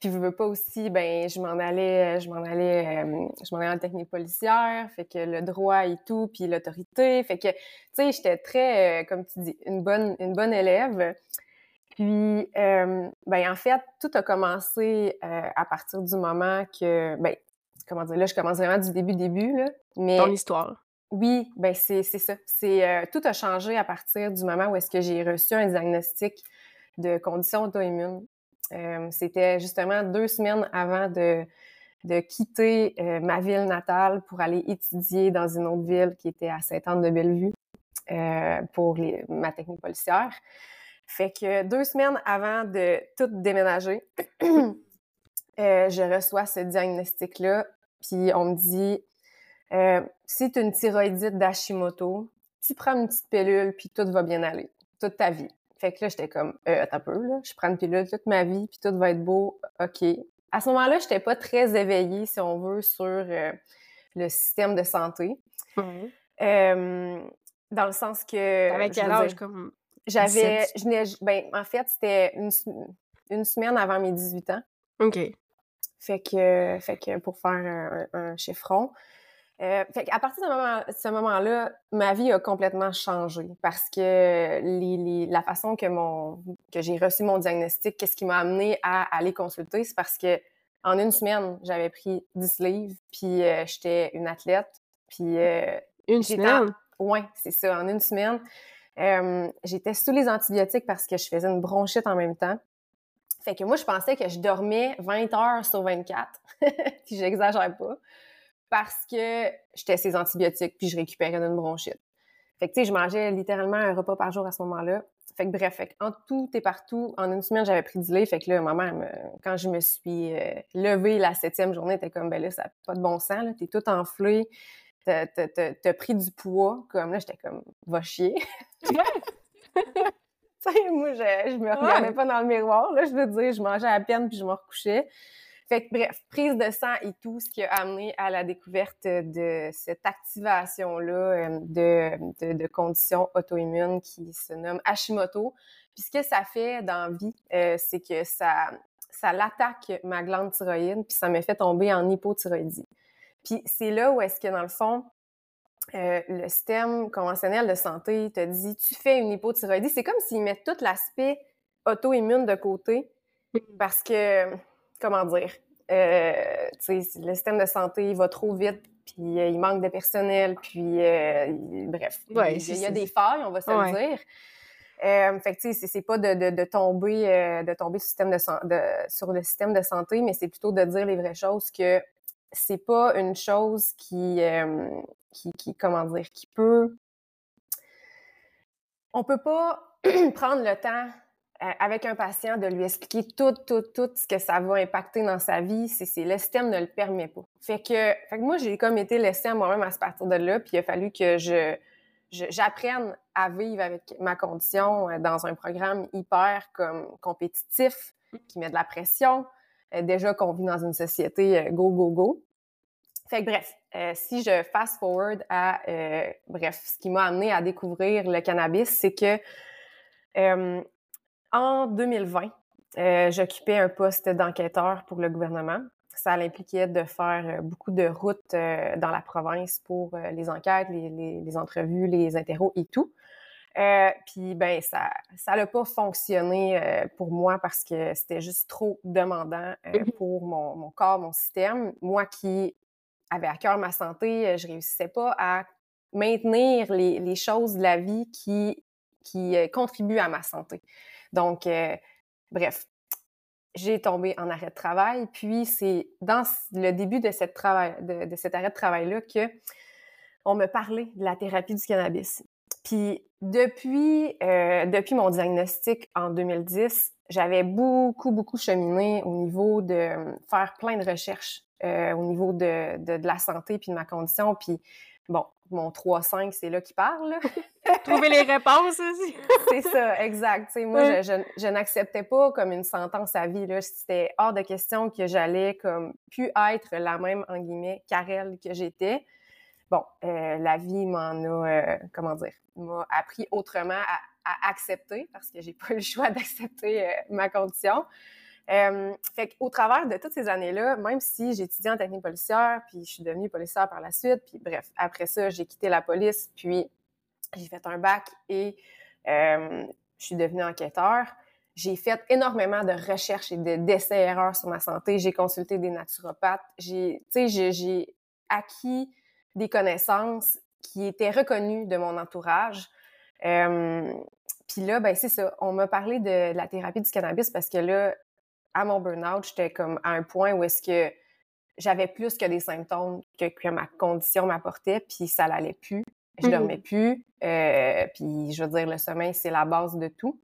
puis je veux pas aussi, ben, je m'en allais, je m'en allais, euh, je m'en allais en technique policière, fait que le droit et tout, puis l'autorité, fait que, tu sais, j'étais très, euh, comme tu dis, une bonne, une bonne élève. Puis, euh, ben, en fait, tout a commencé euh, à partir du moment que, ben, comment dire, là, je commence vraiment du début, début, là, mais... Ton histoire. Oui, ben c'est c'est ça. C'est euh, tout a changé à partir du moment où est-ce que j'ai reçu un diagnostic de condition auto-immune. Euh, C'était justement deux semaines avant de de quitter euh, ma ville natale pour aller étudier dans une autre ville qui était à Sainte-Anne-de-Bellevue euh, pour les, ma technique policière. Fait que deux semaines avant de tout déménager, [clears throat] je reçois ce diagnostic-là, puis on me dit si tu une thyroïdite d'Hashimoto, tu prends une petite pilule, puis tout va bien aller, toute ta vie. Fait que là, j'étais comme, euh, attends un peu, là, je prends une pilule toute ma vie, puis tout va être beau, OK. À ce moment-là, j'étais pas très éveillée, si on veut, sur euh, le système de santé. Euh, dans le sens que... Avec quel âge, comme... J'avais... 17? Je ben, en fait, c'était une, une semaine avant mes 18 ans. OK. Fait que, fait que pour faire un, un chiffron. Euh, fait à partir de ce moment- ce moment-là, ma vie a complètement changé parce que les, les- la façon que mon que j'ai reçu mon diagnostic, qu'est-ce qui m'a amené à aller consulter, c'est parce que en une semaine, j'avais pris 10 livres, puis euh, j'étais une athlète, puis euh, Une semaine? Ouais, c'est ça. En une semaine, j'étais sous les antibiotiques parce que je faisais une bronchite en même temps. Fait que moi, je pensais que je dormais 20 heures sur 24, [laughs] puis j'exagère pas, parce que j'étais ces antibiotiques, puis je récupérais d'une bronchite. Fait que, tu sais, je mangeais littéralement un repas par jour à ce moment-là. Fait que bref, fait en tout et partout, en une semaine, j'avais pris du lait. Fait que là, maman, quand je me suis euh, levée la septième journée, elle était comme, ben là, ça n'a pas de bon sens, là, t'es tout enflé, t'as, pris du poids. Comme là, j'étais comme, va chier. [laughs] moi, je, je me regardais pas dans le miroir, là, je veux dire, je mangeais à peine puis je me recouchais. Fait que, bref, prise de sang et tout, ce qui a amené à la découverte de cette activation-là euh, de, de, conditions auto-immunes qui se nomme Hashimoto. Puis ce que ça fait dans la vie, euh, c'est que ça, ça l'attaque ma glande thyroïde, puis ça me fait tomber en hypothyroïdie. Puis c'est là où est-ce que, dans le fond, euh, le système conventionnel de santé te dit tu fais une hypothyroïdie, c'est comme s'ils mettent tout l'aspect auto-immune de côté mmh. parce que, comment dire, euh, le système de santé va trop vite, puis euh, il manque de personnel, puis bref, il, y a des failles, on va se le dire. fait que, c'est pas de, tomber, de tomber sur, le système de, sur le système de santé, mais c'est plutôt de dire les vraies choses que c'est pas une chose qui, qui, comment dire, qui peut. On peut pas [clears throat] prendre le temps euh, avec un patient de lui expliquer tout, tout, tout ce que ça va impacter dans sa vie. C'est, le système ne le permet pas. Fait que, fait que moi, j'ai comme été laissée à moi-même à partir de là, puis il a fallu que je, j'apprenne à vivre avec ma condition euh, dans un programme hyper comme compétitif qui met de la pression. Euh, déjà qu'on vit dans une société go, go, go. Fait que bref, euh, si je fast forward à euh, bref, ce qui m'a amené à découvrir le cannabis, c'est que euh, en 2020, j'occupais un poste d'enquêteur pour le gouvernement. Ça impliquait de faire beaucoup de routes dans la province pour les enquêtes, les, entrevues, les interros et tout. puis ben ça ça n'a pas fonctionné pour moi parce que c'était juste trop demandant mm-hmm. pour mon, mon, corps, mon système. Moi qui avait à cœur ma santé, euh, je réussissais pas à maintenir les, choses de la vie qui, qui euh, contribuent à ma santé. Donc, euh, bref, j'ai tombé en arrêt de travail. Puis, c'est dans le début de, cette travail, de, cet arrêt de travail-là que on me parlait de la thérapie du cannabis. Puis, depuis, depuis mon diagnostic en 2010, j'avais beaucoup, beaucoup cheminé au niveau de faire plein de recherches euh, au niveau de, de, la santé puis de ma condition. Puis bon, mon 3-5, c'est là qui parle. [laughs] Trouver les réponses aussi. [laughs] c'est ça, exact. moi, je, je, n'acceptais pas comme une sentence à vie. C'était hors de question que j'allais comme pu être la même, en guillemets, Karel que j'étais. Bon, euh, la vie m'en a, euh, comment dire, m'a appris autrement à, accepter parce que j'ai pas eu le choix d'accepter ma condition. Euh, fait qu'au travers de toutes ces années-là, même si j'ai étudié en technique policière, puis je suis devenue policière par la suite, puis bref, après ça, j'ai quitté la police, puis j'ai fait un bac et euh, je suis devenue enquêteur. J'ai fait énormément de recherches et d'essais-erreurs sur ma santé. J'ai consulté des naturopathes. J'ai, j'ai acquis des connaissances qui étaient reconnues de mon entourage. Euh, puis là, ben c'est ça. On m'a parlé de, la thérapie du cannabis parce que là, à mon burn-out, j'étais comme à un point où est-ce que j'avais plus que des symptômes que, ma condition m'apportait, puis ça l'allait plus. Je mmh dormais plus. Euh, puis je veux dire, le sommeil, c'est la base de tout.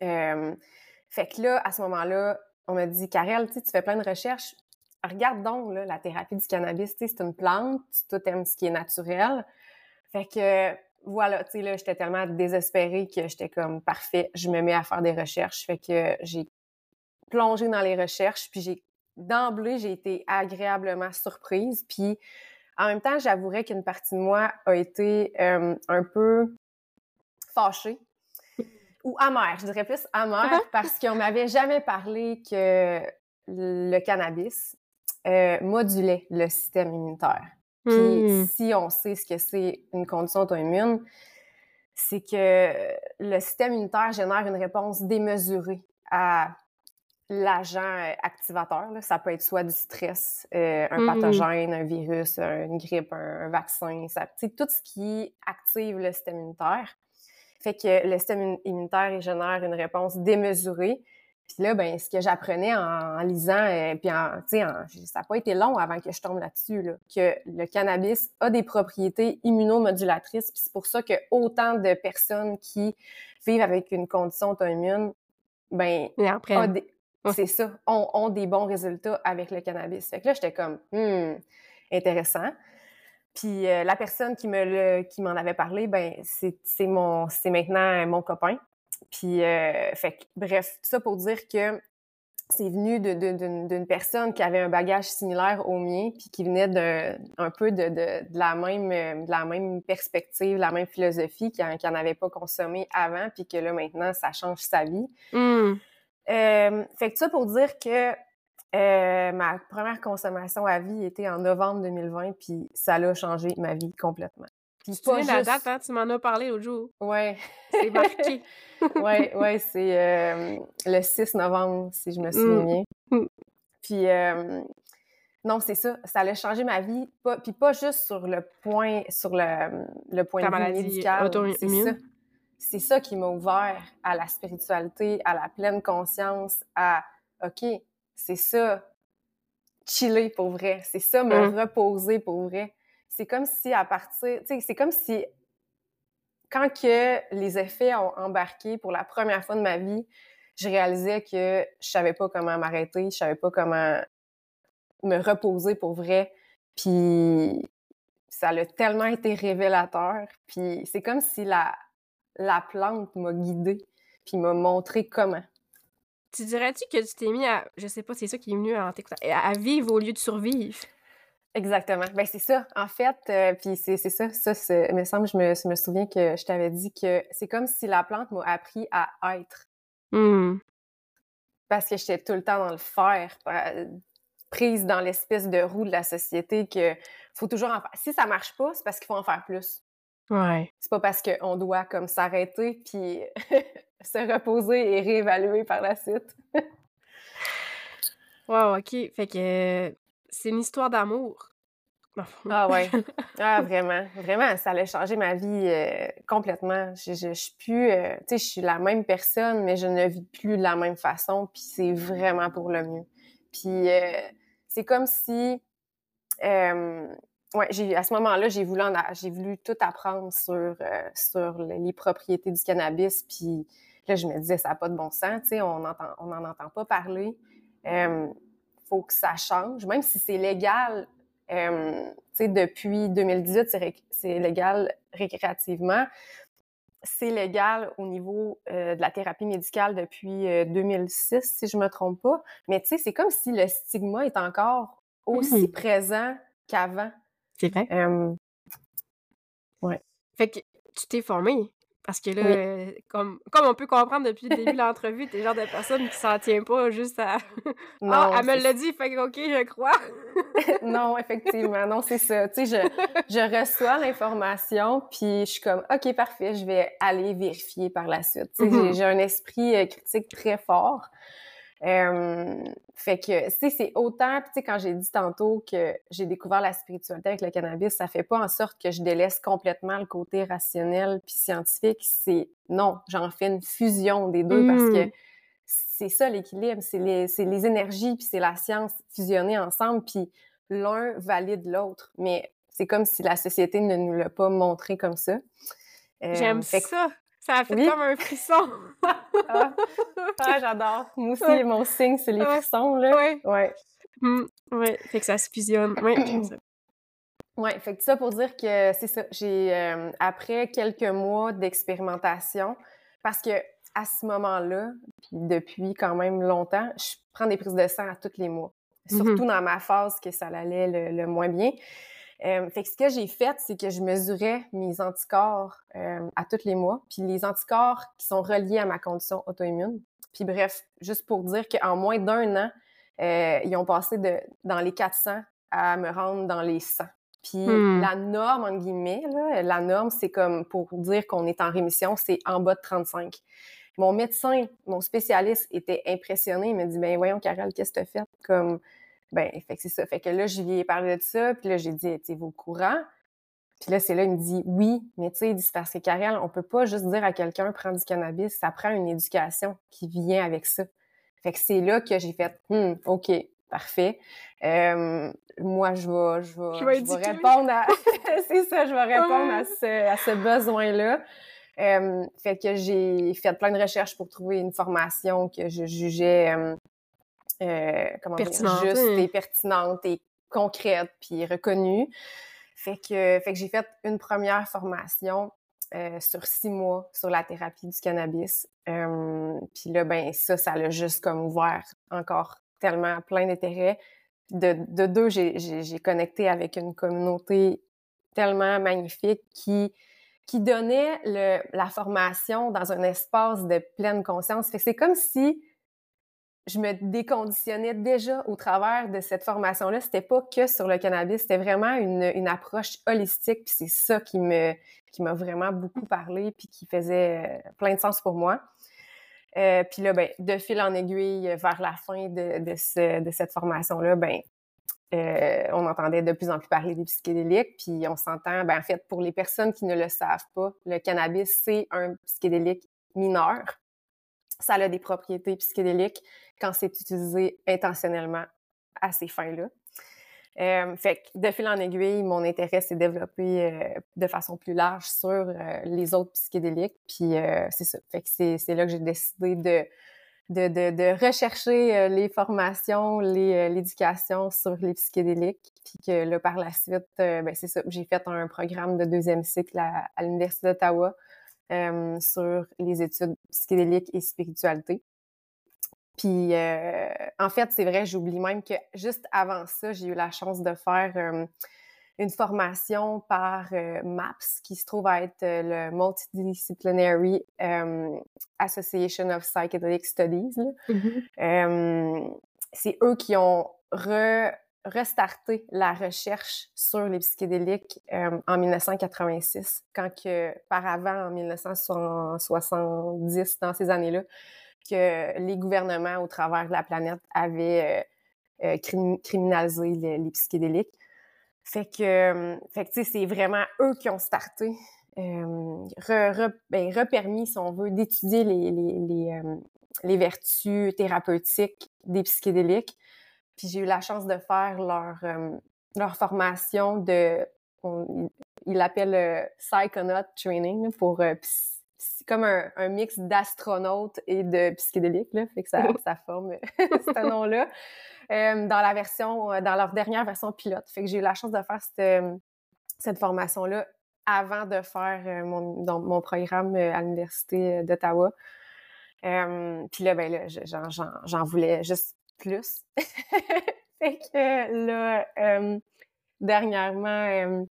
fait que là, à ce moment-là, on m'a dit, Karel, tu fais plein de recherches. Regarde donc la thérapie du cannabis. C'est une plante, tu aimes ce qui est naturel. Fait que voilà, tu sais, là, j'étais tellement désespérée que j'étais comme parfait, je me mets à faire des recherches. Fait que j'ai plongé dans les recherches, puis j'ai d'emblée, j'ai été agréablement surprise. Puis en même temps, j'avouerais qu'une partie de moi a été euh, un peu fâchée ou amère, je dirais plus amère, uh-huh. parce qu'on m'avait jamais parlé que le cannabis euh, modulait le système immunitaire. Puis hmm. si on sait ce que c'est une condition auto-immune, c'est que le système immunitaire génère une réponse démesurée à l'agent euh, activateur. Ça peut être soit du stress, euh, un Mmh pathogène, un virus, une grippe, un, vaccin, ça, tout ce qui active le système immunitaire. Fait que le système immunitaire génère une réponse démesurée. Puis là, ben, ce que j'apprenais en, lisant, et puis en, ça n'a pas été long avant que je tombe là-dessus, là, que le cannabis a des propriétés immunomodulatrices. Puis c'est pour ça que autant de personnes qui vivent avec une condition auto-immune, ben, c'est ça, ont, des bons résultats avec le cannabis. Fait que là, j'étais comme, hmm, intéressant. Puis euh, la personne qui me le, qui m'en avait parlé, ben c'est mon, c'est maintenant mon copain. Puis, euh, fait bref, tout ça pour dire que c'est venu d'une personne qui avait un bagage similaire au mien, puis qui venait de, un peu de, de, la même, de la même perspective, la même philosophie, qui n'en avait pas consommé avant, puis que là, maintenant, ça change sa vie. Mmh. Euh, fait que ça pour dire que euh, ma première consommation à vie était en novembre 2020, puis ça a changé ma vie complètement. Puis tu la date, hein? Tu m'en as parlé l'autre jour. Ouais. C'est marqué. [laughs] ouais, ouais, c'est euh, le 6 novembre, si je me souviens mmh. bien. Mmh. Puis, non, c'est ça. Ça a changé ma vie. Pas, puis pas juste sur le point, sur le, le point de vue médical. Ça. C'est ça qui m'a ouvert à la spiritualité, à la pleine conscience, à OK, c'est ça, chiller pour vrai. C'est ça, me mmh. reposer pour vrai c'est comme si à partir, tu sais, c'est comme si quand que les effets ont embarqué pour la première fois de ma vie, je réalisais que je savais pas comment m'arrêter, je savais pas comment me reposer pour vrai. Puis ça a tellement été révélateur. Puis c'est comme si la, la plante m'a guidée, puis m'a montré comment. Tu dirais-tu que tu t'es mis à, je sais pas, c'est ça qui est venu à, à vivre au lieu de survivre? Exactement. Ben c'est ça. En fait, euh, puis c'est ça. Ça, il me semble, je me, je me souviens que je t'avais dit que c'est comme si la plante m'a appris à être. Mmh. Parce que j'étais tout le temps dans le faire, euh, prise dans l'espèce de roue de la société que faut toujours en faire. Si ça marche pas, c'est parce qu'il faut en faire plus. Ouais. C'est pas parce qu'on doit comme s'arrêter puis [laughs] se reposer et réévaluer par la suite. [laughs] wow, ok. Fait que c'est une histoire d'amour. ah ouais. [laughs] Ah vraiment, vraiment, ça a changé ma vie euh, complètement. Je, je, suis plus, euh, tu sais, je suis la même personne, mais je ne vis plus de la même façon, puis c'est vraiment pour le mieux. Puis euh, c'est comme si, ouais, j'ai à ce moment-là, j'ai voulu j'ai voulu tout apprendre sur sur les propriétés du cannabis, puis là je me disais ça n'a pas de bon sens, tu sais, on entend, on n'en entend pas parler faut que ça change, même si c'est légal. Euh, depuis 2018, c'est légal récréativement. C'est légal au niveau euh, de la thérapie médicale depuis 2006, euh, si je me trompe pas. Mais tu sais, c'est comme si le stigma est encore aussi mmh présent qu'avant. C'est vrai. ouais. Fait que tu t'es formée parce que là, euh, comme, comme on peut comprendre depuis le début de l'entrevue, t'es le genre de personne qui s'en tient pas juste à. [laughs] non, ah, elle me l'a dit, fait que OK, je crois. [laughs] non, effectivement, non, c'est ça. Tu sais, je, je reçois l'information, puis je suis comme OK, parfait, je vais aller vérifier par la suite. Tu sais, mm-hmm. j'ai un esprit euh, critique très fort. Euh, fait que, tu sais, c'est autant, tu sais, quand j'ai dit tantôt que j'ai découvert la spiritualité avec le cannabis, ça fait pas en sorte que je délaisse complètement le côté rationnel puis scientifique. C'est non, j'en fais une fusion des deux parce que mmh. c'est ça l'équilibre, c'est les, les énergies puis c'est la science fusionnées ensemble puis l'un valide l'autre. Mais c'est comme si la société ne nous l'a pas montré comme ça. Euh, J'aime ça. Ça a fait comme un frisson. [laughs] Ah. ah, j'adore. Moi aussi, mon signe, c'est les frissons, là. Oui. Ouais. Mmh, ouais. Fait que ça se fusionne. Oui, ça. [clears throat] Ouais, fait que ça pour dire que c'est ça. J'ai, euh, après quelques mois d'expérimentation, parce que à ce moment-là, puis depuis quand même longtemps, je prends des prises de sang à tous les mois. Mmh Surtout dans ma phase que ça allait le moins bien. Euh, fait que ce que j'ai fait, c'est que je mesurais mes anticorps euh, à tous les mois, puis les anticorps qui sont reliés à ma condition auto-immune. Puis bref, juste pour dire qu'en moins d'un an, euh, ils ont passé de dans les 400 à me rendre dans les 100. Puis hmm. la norme, entre guillemets, là, la norme, c'est comme pour dire qu'on est en rémission, c'est en bas de 35. mon médecin, mon spécialiste était impressionné. Il m'a dit, ben voyons, Carole, qu'est-ce que tu as fait? Comme, ben, fait que c'est ça. Fait que là, je lui ai parlé de ça, puis là, j'ai dit, étiez-vous au courant? Puis là, c'est là, il me dit, oui, mais tu sais, il dit, parce que Carole, on peut pas juste dire à quelqu'un, prends du cannabis, ça prend une éducation qui vient avec ça. Fait que c'est là que j'ai fait, hum, OK, parfait. Euh, moi, je vais, je vais, je vais, répondre à, [laughs] [laughs] c'est ça, je vais répondre à ce, à ce besoin-là. Euh, fait que j'ai fait plein de recherches pour trouver une formation que je jugeais euh, euh comment dire, juste et pertinente et concrète puis reconnue. Fait que, fait que j'ai fait une première formation euh, sur six mois sur la thérapie du cannabis. Euh, puis là, ben ça, ça l'a juste comme ouvert encore tellement plein d'intérêt. De, de deux, j'ai connecté avec une communauté tellement magnifique qui qui donnait le, la formation dans un espace de pleine conscience. Fait c'est comme si je me déconditionnais déjà au travers de cette formation-là. C'était pas que sur le cannabis, c'était vraiment une, approche holistique. Puis c'est ça qui me qui m'a vraiment beaucoup parlé, puis qui faisait euh, plein de sens pour moi. Euh, puis là, ben, de fil en aiguille, vers la fin de, de, ce, de cette formation-là, ben, euh, on entendait de plus en plus parler des psychédéliques, puis on s'entend, ben, en fait, pour les personnes qui ne le savent pas, le cannabis, c'est un psychédélique mineur. Ça a des propriétés psychédéliques quand c'est utilisé intentionnellement à ces fins-là. Euh, fait que de fil en aiguille, mon intérêt s'est développé euh, de façon plus large sur les autres psychédéliques. Puis c'est ça. Fait que c'est là que j'ai décidé de de, de, de rechercher euh, les formations, euh, l'éducation sur les psychédéliques. Puis que là, par la suite, euh, ben, c'est ça, j'ai fait un programme de deuxième cycle à, l'Université d'Ottawa sur les études psychédéliques et spiritualité. Puis, en fait, c'est vrai, j'oublie même que juste avant ça, j'ai eu la chance de faire une formation par euh, MAPS, qui se trouve à être euh, le Multidisciplinary euh, Association of Psychedelic Studies. Mm-hmm. c'est eux qui ont restarté la recherche sur les psychédéliques en 1986, quand que, par avant, en 1970, dans ces années-là, que les gouvernements au travers de la planète avaient criminalisé les psychédéliques. Fait que, fait que c'est vraiment eux qui ont starté, euh, ben, repermis, si on veut, d'étudier les, les, les, euh, vertus thérapeutiques des psychédéliques. Puis j'ai eu la chance de faire leur, euh, leur formation de, ils l'appellent euh, Psychonaut Training pour comme un, un mix d'astronautes et de psychédéliques, là, fait que ça, ça forme [laughs] ce nom-là. Euh, dans la version, euh, dans leur dernière version pilote. Fait que j'ai eu la chance de faire cette, euh, cette formation-là avant de faire mon, mon programme à l'Université d'Ottawa. Puis là, ben là, j'en voulais juste plus. [laughs] fait que là, dernièrement,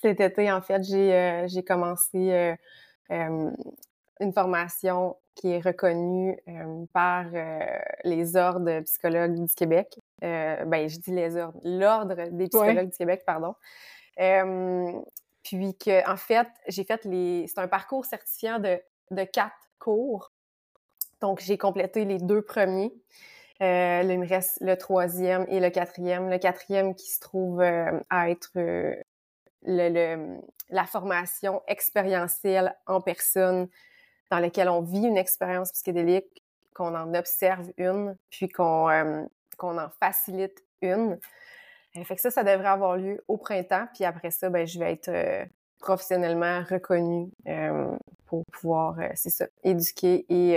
cet été, en fait, j'ai commencé une formation qui est reconnue euh, par euh, les ordres psychologues du Québec. Euh, ben, je dis les ordres, l'ordre des psychologues du Québec, pardon. puis que, en fait, j'ai fait les. C'est un parcours certifiant de, de quatre cours. Donc, j'ai complété les deux premiers. là, il me reste le troisième et le quatrième. Le quatrième qui se trouve à être le, le, la formation expérientielle en personne dans lequel on vit une expérience psychédélique, qu'on en observe une, puis qu'on euh, en facilite une. Euh, fait que ça, ça devrait avoir lieu au printemps, puis après ça, ben, je vais être euh, professionnellement reconnue pour pouvoir, c'est ça, éduquer et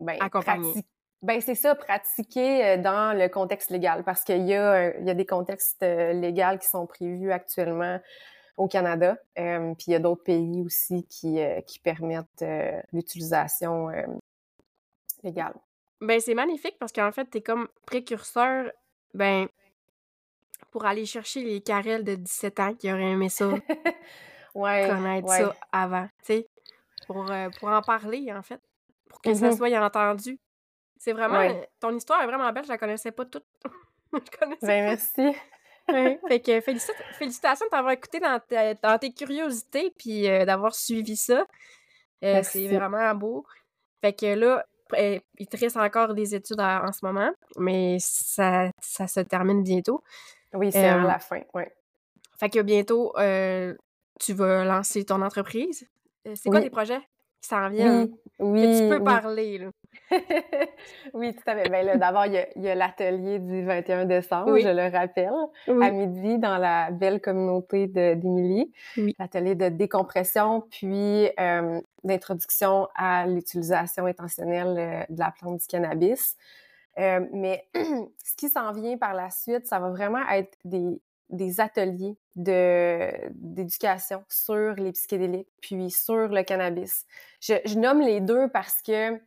ben, accompagner. Ben, c'est ça, pratiquer dans le contexte légal, parce qu'il y, y a des contextes légaux qui sont prévus actuellement au Canada. Euh, puis il y a d'autres pays aussi qui, euh, qui permettent euh, l'utilisation légale. Ben c'est magnifique parce qu'en fait, tu es comme précurseur, ben, pour aller chercher les carrels de 17 ans qui auraient aimé ça, [laughs] ouais, connaître ça avant, tu sais, pour, pour en parler, en fait, pour que ça mm-hmm. soit entendu. C'est vraiment... Ton histoire est vraiment belle, je la connaissais pas toute. [laughs] je connaissais ben, merci. Fait que félicitations d'avoir écouté dans, dans, tes curiosités puis euh, d'avoir suivi ça. Euh, c'est vraiment beau. Fait que là, eh, il te reste encore des études en ce moment, mais ça, ça se termine bientôt. Oui, c'est à la fin, oui. Fait que bientôt, tu vas lancer ton entreprise. C'est quoi tes projets? Qui s'en viennent? Oui, que tu peux parler, là. [laughs] oui, tout à fait. Ben d'abord, il y a, l'atelier du 21 décembre, je le rappelle, à midi dans la belle communauté d'Émilie. L'atelier de décompression, puis euh, d'introduction à l'utilisation intentionnelle euh, de la plante du cannabis. Euh, mais [clears throat] ce qui s'en vient par la suite, ça va vraiment être des, des ateliers d'éducation sur les psychédéliques, puis sur le cannabis. Je, je, nomme les deux parce que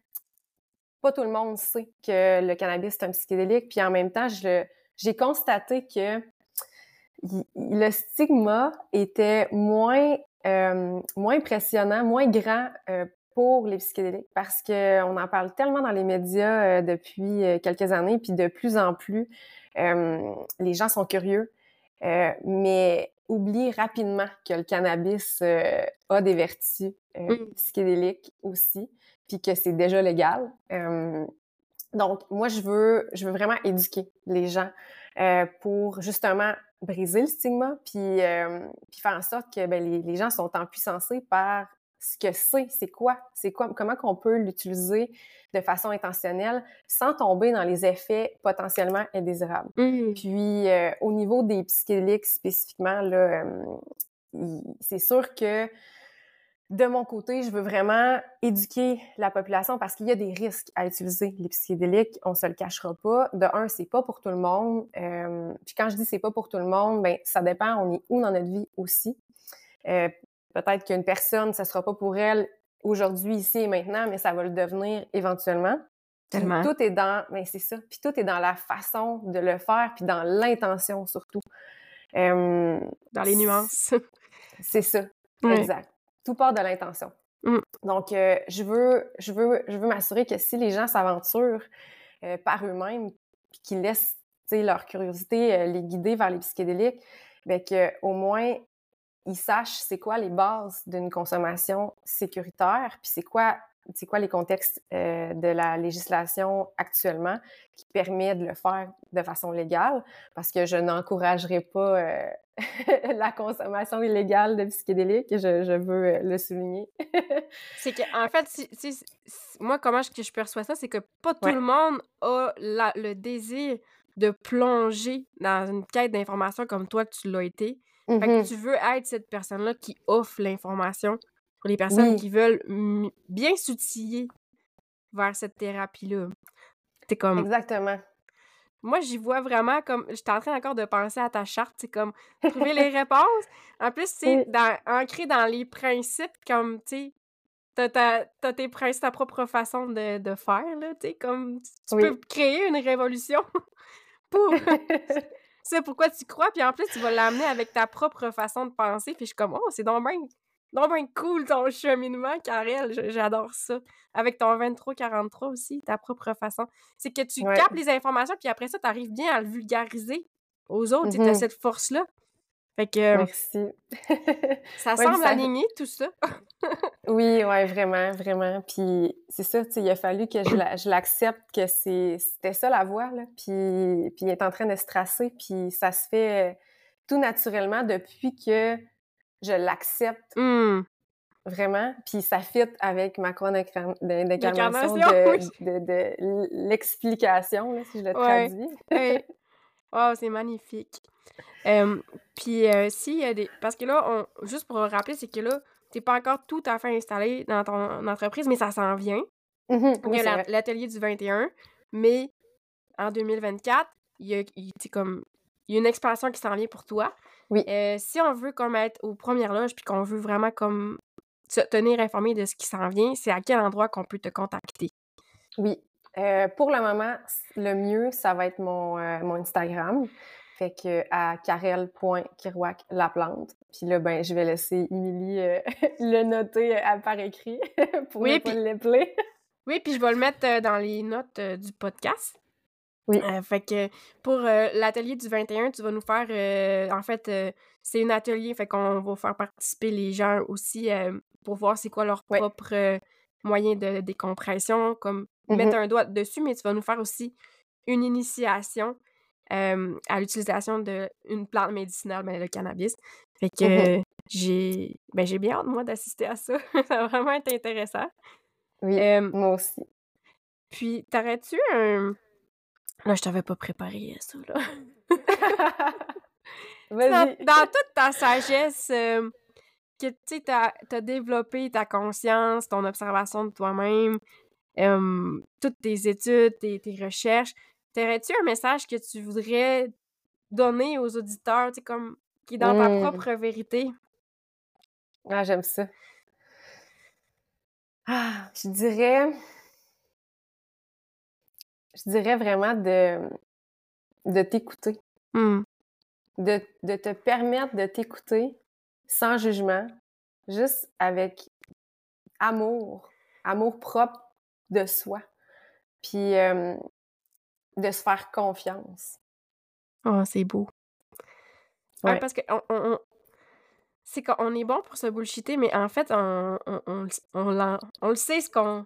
pas tout le monde sait que le cannabis est un psychédélique, puis en même temps, j'ai constaté que le stigma était moins, euh, moins impressionnant, moins grand euh, pour les psychédéliques parce qu'on en parle tellement dans les médias euh, depuis quelques années, puis de plus en plus, les gens sont curieux, mais oublient rapidement que le cannabis a des vertus mmh. psychédéliques aussi puis que c'est déjà légal. Euh, donc, moi, je veux, je veux vraiment éduquer les gens euh, pour justement briser le stigma, puis, euh, puis faire en sorte que ben, les, les, gens sont empuissancés par ce que c'est, c'est quoi, c'est quoi, comment qu'on peut l'utiliser de façon intentionnelle sans tomber dans les effets potentiellement indésirables. Mmh. Puis, au niveau des psychédéliques spécifiquement, là, c'est sûr que de mon côté, je veux vraiment éduquer la population parce qu'il y a des risques à utiliser les psychédéliques, on se le cachera pas. De un, c'est pas pour tout le monde. Euh, puis quand je dis c'est pas pour tout le monde, ben ça dépend, on est où dans notre vie aussi. Euh, peut-être qu'une personne, ça sera pas pour elle aujourd'hui, ici et maintenant, mais ça va le devenir éventuellement. Tellement. tout est dans, ben c'est ça. Puis tout est dans la façon de le faire, puis dans l'intention surtout. Euh, dans les nuances. c'est ça. Exact tout part de l'intention. Mmh. Donc, euh, je veux, je veux, je veux m'assurer que si les gens s'aventurent euh, par eux-mêmes, puis qu'ils laissent leur curiosité euh, les guider vers les psychédéliques, bien qu'au moins ils sachent c'est quoi les bases d'une consommation sécuritaire, puis c'est quoi c'est quoi les contextes de la législation actuellement qui permet de le faire de façon légale, parce que je n'encouragerai pas [laughs] la consommation illégale de psychédéliques, je, je veux euh, le souligner. [laughs] c'est que, en fait, si, moi, comment je, je perçois ça, c'est que pas tout le monde a le désir de plonger dans une quête d'information comme toi, tu l'as été. Fait que mm-hmm. tu veux être cette personne-là qui offre l'information pour les personnes qui veulent bien s'outiller vers cette thérapie-là. Comme... Exactement. Moi, j'y vois vraiment comme. J'étais en train encore de penser à ta charte, c'est comme trouver les réponses. En plus, c'est dans... ancré dans les principes, comme, tu sais, t'as, tes principes, ta propre façon de, de faire, là, tu sais, comme tu peux créer une révolution [laughs] pour. [laughs] [laughs] c'est pourquoi tu crois, puis en plus, tu vas l'amener avec ta propre façon de penser, puis je suis comme, oh, c'est donc bien ben cool ton cheminement, Karel. J'adore ça. Avec ton 23-43 aussi, ta propre façon. C'est que tu captes les informations, puis après ça, tu arrives bien à le vulgariser aux autres. Tu as mm-hmm. cette force-là. Fait que. Merci. [laughs] ça semble aligné, tout ça. [laughs] oui, ouais, vraiment, vraiment. Puis c'est ça, tu sais, il a fallu que je l'accepte que c'était ça la voie, là. Puis, puis il est en train de se tracer, puis ça se fait tout naturellement depuis que je l'accepte mmh. vraiment, puis ça fit avec ma croix d'incarnation [laughs] de, de, l'explication, si je le traduis. Wow, c'est magnifique. puis euh, s'il y a des... Parce que là, on... juste pour rappeler, c'est que là, t'es pas encore tout à fait installé dans ton entreprise, mais ça s'en vient. Mmh il y a l'atelier du 21, mais en 2024, il y a, comme, il y a une expansion qui s'en vient pour toi. Oui. Euh, si on veut comme être aux premières loges puis qu'on veut vraiment comme se tenir informé de ce qui s'en vient, c'est à quel endroit qu'on peut te contacter? Oui. Euh, pour le moment, le mieux, ça va être mon, euh, mon Instagram. Fait que à la plante. Puis là, ben, je vais laisser Émilie [laughs] le noter par écrit [laughs] pour oui, ne pas l'appeler. oui, puis je vais le mettre dans les notes du podcast. Oui. Euh, fait que pour euh, l'atelier du 21, tu vas nous faire. Euh, en fait, c'est un atelier, fait qu'on va faire participer les gens aussi pour voir c'est quoi leur propre moyens de décompression, comme Mhm. mettre un doigt dessus, mais tu vas nous faire aussi une initiation euh, à l'utilisation d'une plante médicinale, ben, le cannabis. Fait que Mhm. j'ai ben, j'ai bien hâte, moi, d'assister à ça. [laughs] ça va vraiment être intéressant. Oui, Euh, moi aussi. puis, t'aurais-tu un... Là, je t'avais pas préparé ça, là. [laughs] dans, dans toute ta sagesse, euh, que tu t'as as développé ta conscience, ton observation de toi-même, euh, toutes tes études, tes, tes recherches, t'aurais-tu un message que tu voudrais donner aux auditeurs, tu comme qui est dans ta Mm. propre vérité? Ah, j'aime ça. Ah, je dirais... Je dirais vraiment de, de t'écouter. Hmm. De, de te permettre de t'écouter sans jugement, juste avec amour, amour propre de soi. Puis euh, de se faire confiance. Oh, c'est beau. Ouais, Ouais. parce que on, c'est qu'on est bon pour se bullshiter, mais en fait, on, on, on, le- sait ce qu'on.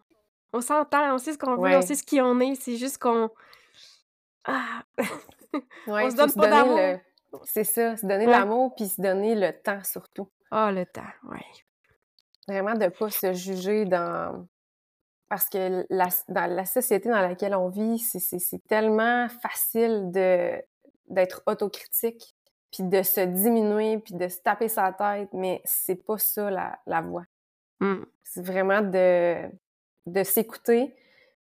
On s'entend, on sait ce qu'on veut, on sait ce qui on est, c'est juste qu'on. Ah! [laughs] On se donne pas d'amour. le- C'est ça, se donner Ouais. l'amour puis se donner le temps surtout. Ah, le temps, ouais. Vraiment de pas se juger dans parce que la, dans la société dans laquelle on vit, c'est- tellement facile de d'être autocritique puis de se diminuer puis de se taper sa tête, mais c'est pas ça la, la voie. Hmm. C'est vraiment de de s'écouter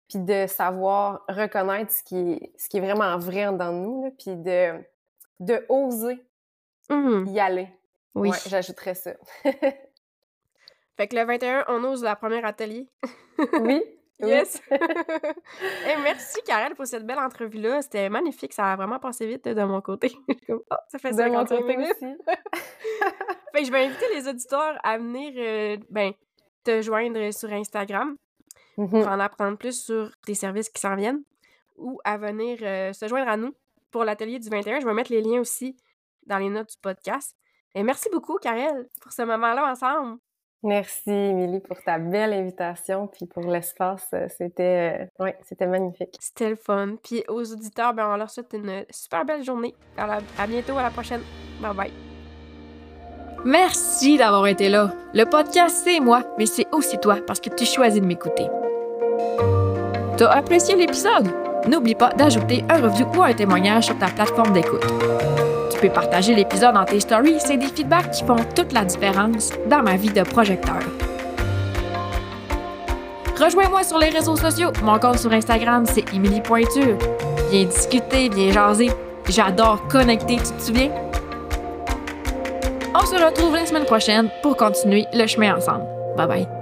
puis de savoir reconnaître ce qui est ce qui est vraiment vrai de nous là, puis de de oser Mhm. y aller. Oui. Ouais, j'ajouterais ça. [laughs] Fait que le 21, on ose la première atelier. oui. [laughs] Yes! [laughs] Hey, merci, Karel, pour cette belle entrevue-là. C'était magnifique. Ça a vraiment passé vite de mon côté. Oh, ça fait De mon 55 côté minutes. aussi. Fait que je vais inviter les auditeurs à venir euh, ben, te joindre sur Instagram Mhm. pour en apprendre plus sur tes services qui s'en viennent ou à venir euh, se joindre à nous pour l'atelier du 21. Je vais mettre les liens aussi dans les notes du podcast. Et merci beaucoup, Karel, pour ce moment-là ensemble. Merci, Émilie, pour ta belle invitation, puis pour l'espace. euh, C'était, euh, ouais, c'était magnifique. C'était le fun. Puis aux auditeurs, ben, on leur souhaite une super belle journée. À, la- à bientôt, à la prochaine. Bye bye. Merci d'avoir été là. Le podcast, c'est moi, mais c'est aussi toi parce que tu choisis de m'écouter. T'as apprécié l'épisode? N'oublie pas d'ajouter un review ou un témoignage sur ta plateforme d'écoute. Tu peux partager l'épisode dans tes stories, c'est des feedbacks qui font toute la différence dans ma vie de projecteur. Rejoins-moi sur les réseaux sociaux. Mon compte sur Instagram, c'est Émilie Pointure. Viens discuter, viens jaser. J'adore connecter, tu te souviens? On se retrouve la semaine prochaine pour continuer le chemin ensemble. Bye bye.